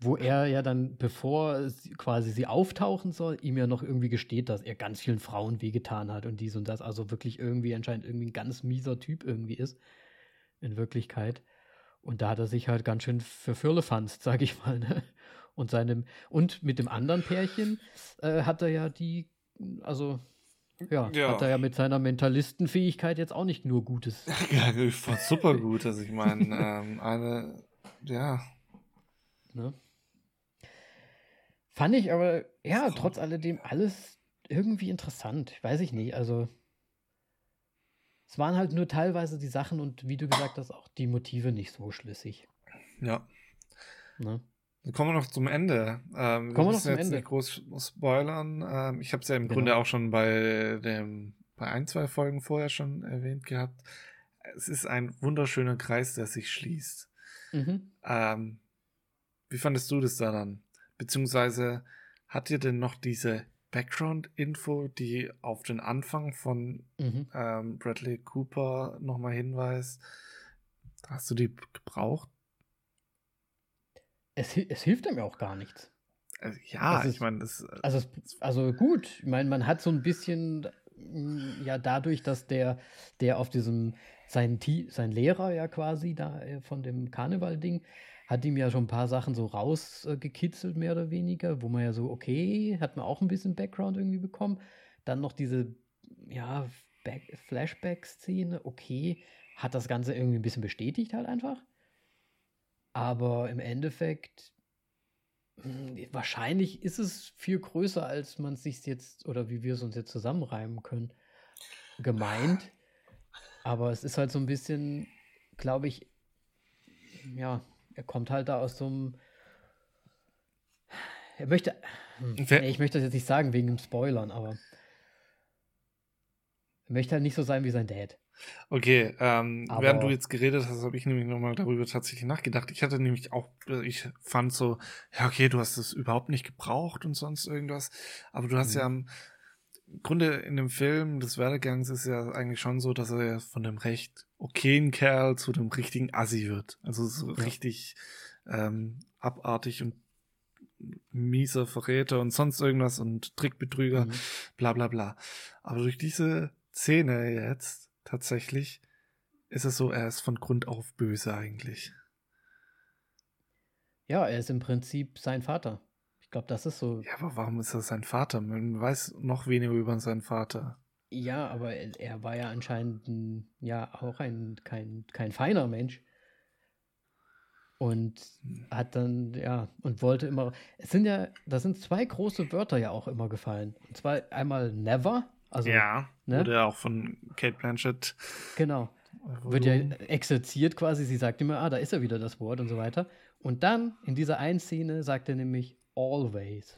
Wo er ja dann, bevor sie, quasi sie auftauchen soll, ihm ja noch irgendwie gesteht, dass er ganz vielen Frauen wehgetan hat und dies und das. Also wirklich irgendwie anscheinend irgendwie ein ganz mieser Typ irgendwie ist. In Wirklichkeit. Und da hat er sich halt ganz schön für Firlefanzt, [LAUGHS] sag ich mal. Ne? Und seinem, und mit dem anderen Pärchen äh, hat er ja die, also ja, Ja. hat er ja mit seiner Mentalistenfähigkeit jetzt auch nicht nur Gutes. [LAUGHS] Ja, ich fand super gut. Also ich meine, [LAUGHS] ähm, eine, ja, Ne? Fand ich aber, ja, trotz alledem alles irgendwie interessant. Weiß ich nicht. Also, es waren halt nur teilweise die Sachen und wie du gesagt hast, auch die Motive nicht so schlüssig. ja. Ne? Dann kommen wir noch zum Ende. Ähm, Kommen wir noch zum jetzt Ende. nicht groß spoilern. Ähm, ich habe es ja im Genau. Grunde auch schon bei dem bei ein, zwei Folgen vorher schon erwähnt gehabt. Es ist ein wunderschöner Kreis, der sich schließt. Mhm. Ähm, wie fandest du das da dann? Beziehungsweise hat dir denn noch diese Background-Info, die auf den Anfang von Mhm. ähm, Bradley Cooper nochmal hinweist? Hast du die gebraucht? Es, es hilft ihm ja auch gar nichts. Also, ja, Das ich ist- meine, das Also, es, also gut, ich meine, man hat so ein bisschen, mm, ja, dadurch, dass der, der auf diesem, sein, sein Lehrer ja quasi da äh, von dem Karneval-Ding, hat ihm ja schon ein paar Sachen so rausgekitzelt, mehr oder weniger, wo man ja so, okay, hat man auch ein bisschen Background irgendwie bekommen. Dann noch diese, ja, Back- Flashback-Szene, okay, hat das Ganze irgendwie ein bisschen bestätigt halt einfach. Aber im Endeffekt, hm, wahrscheinlich ist es viel größer, als man es sich jetzt oder wie wir es uns jetzt zusammenreimen können, gemeint. Aber es ist halt so ein bisschen, glaube ich, ja, er kommt halt da aus so einem. Er möchte. Hm, nee, ich möchte das jetzt nicht sagen wegen dem Spoilern, aber. Er möchte halt nicht so sein wie sein Dad. Okay, ähm, Aber- während du jetzt geredet hast, habe ich nämlich nochmal darüber tatsächlich nachgedacht. Ich hatte nämlich auch, äh, ich fand so, ja, okay, du hast es überhaupt nicht gebraucht und sonst irgendwas. Aber du hast Mhm. ja am im Grunde in dem Film des Werdegangs ist ja eigentlich schon so, dass er ja von dem recht okayen Kerl zu dem richtigen Assi wird. Also so Ja. richtig ähm, abartig und mieser Verräter und sonst irgendwas und Trickbetrüger Mhm. bla bla bla. Aber durch diese Szene jetzt tatsächlich ist es so, er ist von Grund auf böse eigentlich. Ja, er ist im Prinzip sein Vater. Ich glaube, das ist so. Ja, aber warum ist er sein Vater? Man weiß noch weniger über seinen Vater. Ja, aber er, war ja anscheinend ein, ja auch ein kein, kein feiner Mensch. Und hat dann, ja, und wollte immer. Es sind ja, da sind zwei große Wörter ja auch immer gefallen. Und zwar einmal never, also ja, ne? wurde ja auch von Kate Blanchett. genau, wird ja exerziert quasi. Sie sagt immer, ah, da ist ja wieder das Wort und so weiter. Und dann in dieser einen Szene sagt er nämlich always.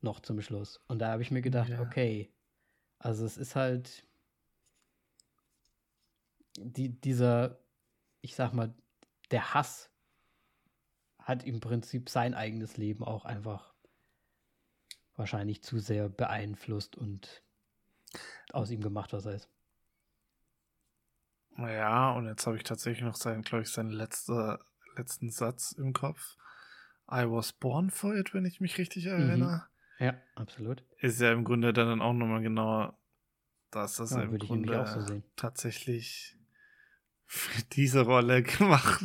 Noch zum Schluss. Und da habe ich mir gedacht, Ja. okay, also es ist halt die, dieser, ich sag mal, der Hass hat im Prinzip sein eigenes Leben auch einfach wahrscheinlich zu sehr beeinflusst und aus ihm gemacht, was er ist. Ja, und jetzt habe ich tatsächlich noch seinen, glaube ich, seinen letzter, letzten Satz im Kopf. I was born for it, wenn ich mich richtig erinnere. Ja, absolut. Ist ja im Grunde dann auch nochmal genauer, dass das Ja, im Grunde auch so sehen. tatsächlich für diese Rolle [LAUGHS] gemacht.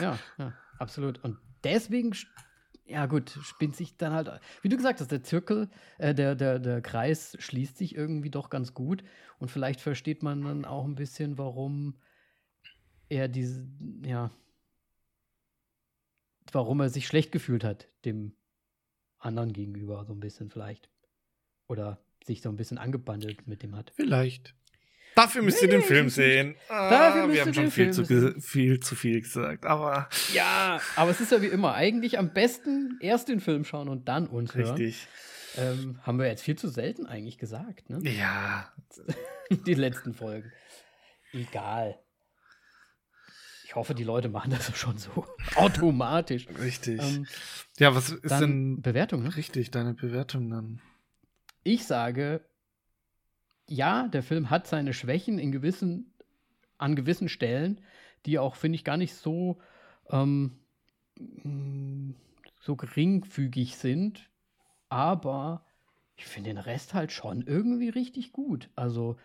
Ja, ja, absolut. Und deswegen ja gut, spinnt sich dann halt, wie du gesagt hast, der Zirkel, äh, der, der, der Kreis schließt sich irgendwie doch ganz gut. Und vielleicht versteht man dann auch ein bisschen, warum er diese, ja, warum er sich schlecht gefühlt hat, dem anderen gegenüber, so ein bisschen vielleicht. Oder sich so ein bisschen angebandelt mit dem hat. Vielleicht. Dafür müsst ihr den Film sehen. Ah, Dafür wir haben schon viel zu, viel zu viel gesagt, aber. Ja, aber es ist ja wie immer. Eigentlich am besten erst den Film schauen und dann uns. Richtig. Ähm, haben wir jetzt viel zu selten eigentlich gesagt, ne? Ja. [LAUGHS] Die letzten Folgen. Egal. Ich hoffe, die Leute machen das schon so [LAUGHS] automatisch. Richtig. Ähm, ja, was ist denn. Bewertung, ne? Richtig, deine Bewertung dann. Ich sage ja, der Film hat seine Schwächen in gewissen, an gewissen Stellen, die auch, finde ich, gar nicht so, ähm, so geringfügig sind. Aber ich finde den Rest halt schon irgendwie richtig gut. Also,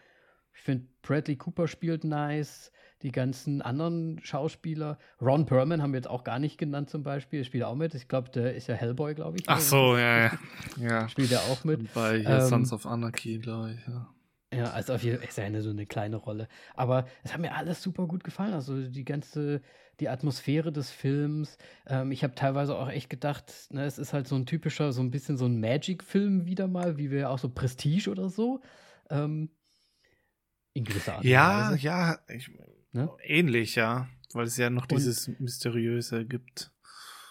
ich finde, Bradley Cooper spielt nice, die ganzen anderen Schauspieler. Ron Perlman haben wir jetzt auch gar nicht genannt zum Beispiel. Er spielt auch mit. Ich glaube, der ist ja Hellboy, glaube ich. Ach so, ja, ja. [LAUGHS] ja. Spielt er auch mit. Und bei ähm, Sons of Anarchy, glaube ich, ja. Ja, also auf jeden Fall ist ja eine, so eine kleine Rolle. Aber es hat mir alles super gut gefallen. Also die ganze, die Atmosphäre des Films. Ähm, ich habe teilweise auch echt gedacht, ne, es ist halt so ein typischer, so ein bisschen so ein Magic-Film wieder mal, wie wir auch so Prestige oder so. Ähm, in gewisser Art ja, Weise. Ja, ja, ne? ähnlich, ja. Weil es ja noch dieses und, Mysteriöse gibt.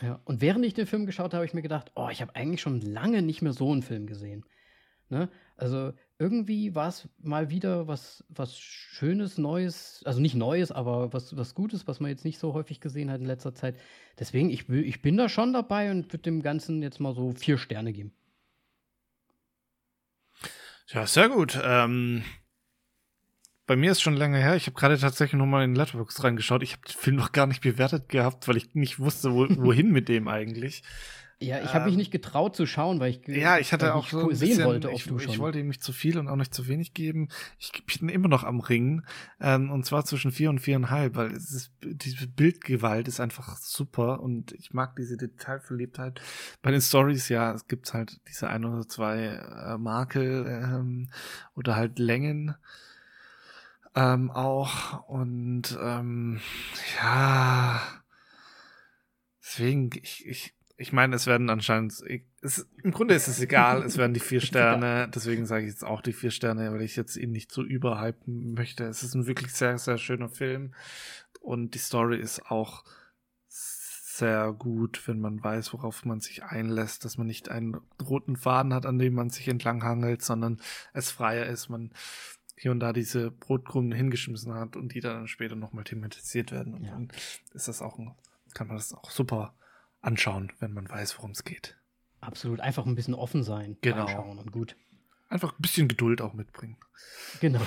Ja, und während ich den Film geschaut habe, habe ich mir gedacht, oh, ich habe eigentlich schon lange nicht mehr so einen Film gesehen. Ne? Also irgendwie war es mal wieder was, was Schönes, Neues, also nicht Neues, aber was, was Gutes, was man jetzt nicht so häufig gesehen hat in letzter Zeit. Deswegen, ich, ich bin da schon dabei und würde dem Ganzen jetzt mal so vier Sterne geben. Ja, sehr gut. Ähm, bei mir ist schon länger her. Ich habe gerade tatsächlich noch mal in Letterboxd reingeschaut. Ich habe den Film noch gar nicht bewertet gehabt, weil ich nicht wusste, wo, wohin mit dem eigentlich. Ja, ich habe ähm, mich nicht getraut zu schauen, weil ich ja, ich hatte auch so sehen bisschen, wollte, ich, ich, wollte ihm nicht zu viel und auch nicht zu wenig geben. Ich bin immer noch am Ringen ähm, und zwar zwischen vier und viereinhalb, weil es ist, diese Bildgewalt ist einfach super und ich mag diese Detailverliebtheit. Bei den Stories ja, es gibt halt diese ein oder zwei äh, Makel ähm, oder halt Längen ähm, auch und ähm, ja deswegen ich ich ich meine, es werden anscheinend, es, im Grunde ist es egal, es werden die vier [LAUGHS] Sterne, deswegen sage ich jetzt auch die vier Sterne, weil ich jetzt ihn nicht so überhypen möchte. Es ist ein wirklich sehr, sehr schöner Film und die Story ist auch sehr gut, wenn man weiß, worauf man sich einlässt, dass man nicht einen roten Faden hat, an dem man sich entlanghangelt, sondern es freier ist, man hier und da diese Brotkrumen hingeschmissen hat und die dann später nochmal thematisiert werden. Und ja. dann ist das auch ein, kann man das auch super anschauen, wenn man weiß, worum es geht. Absolut, einfach ein bisschen offen sein, genau. anschauen und gut. Einfach ein bisschen Geduld auch mitbringen. Genau.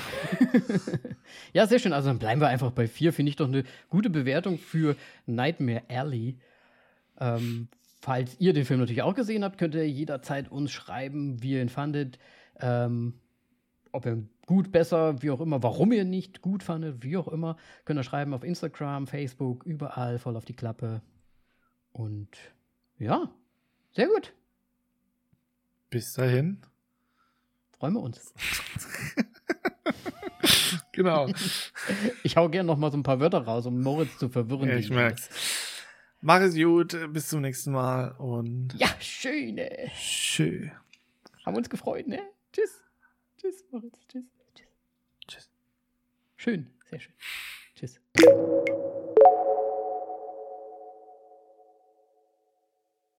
[LAUGHS] ja, sehr schön. Also dann bleiben wir einfach bei vier. Finde ich doch eine gute Bewertung für Nightmare Alley. Ähm, falls ihr den Film natürlich auch gesehen habt, könnt ihr jederzeit uns schreiben, wie ihr ihn fandet. Ähm, ob ihr gut, besser, wie auch immer, warum ihr nicht gut fandet, wie auch immer. Könnt ihr schreiben auf Instagram, Facebook, überall, voll auf die Klappe. Und ja, sehr gut. Bis dahin. Freuen wir uns. [LAUGHS] genau. [LAUGHS] Ich hau gerne noch mal so ein paar Wörter raus, um Moritz zu verwirren. Ja, ich merk's. Mach es gut, bis zum nächsten Mal und. Ja, schön. Schön. Haben uns gefreut, ne? Tschüss. Tschüss, Moritz. Tschüss. Tschüss. Tschüss. Schön, sehr schön. Tschüss.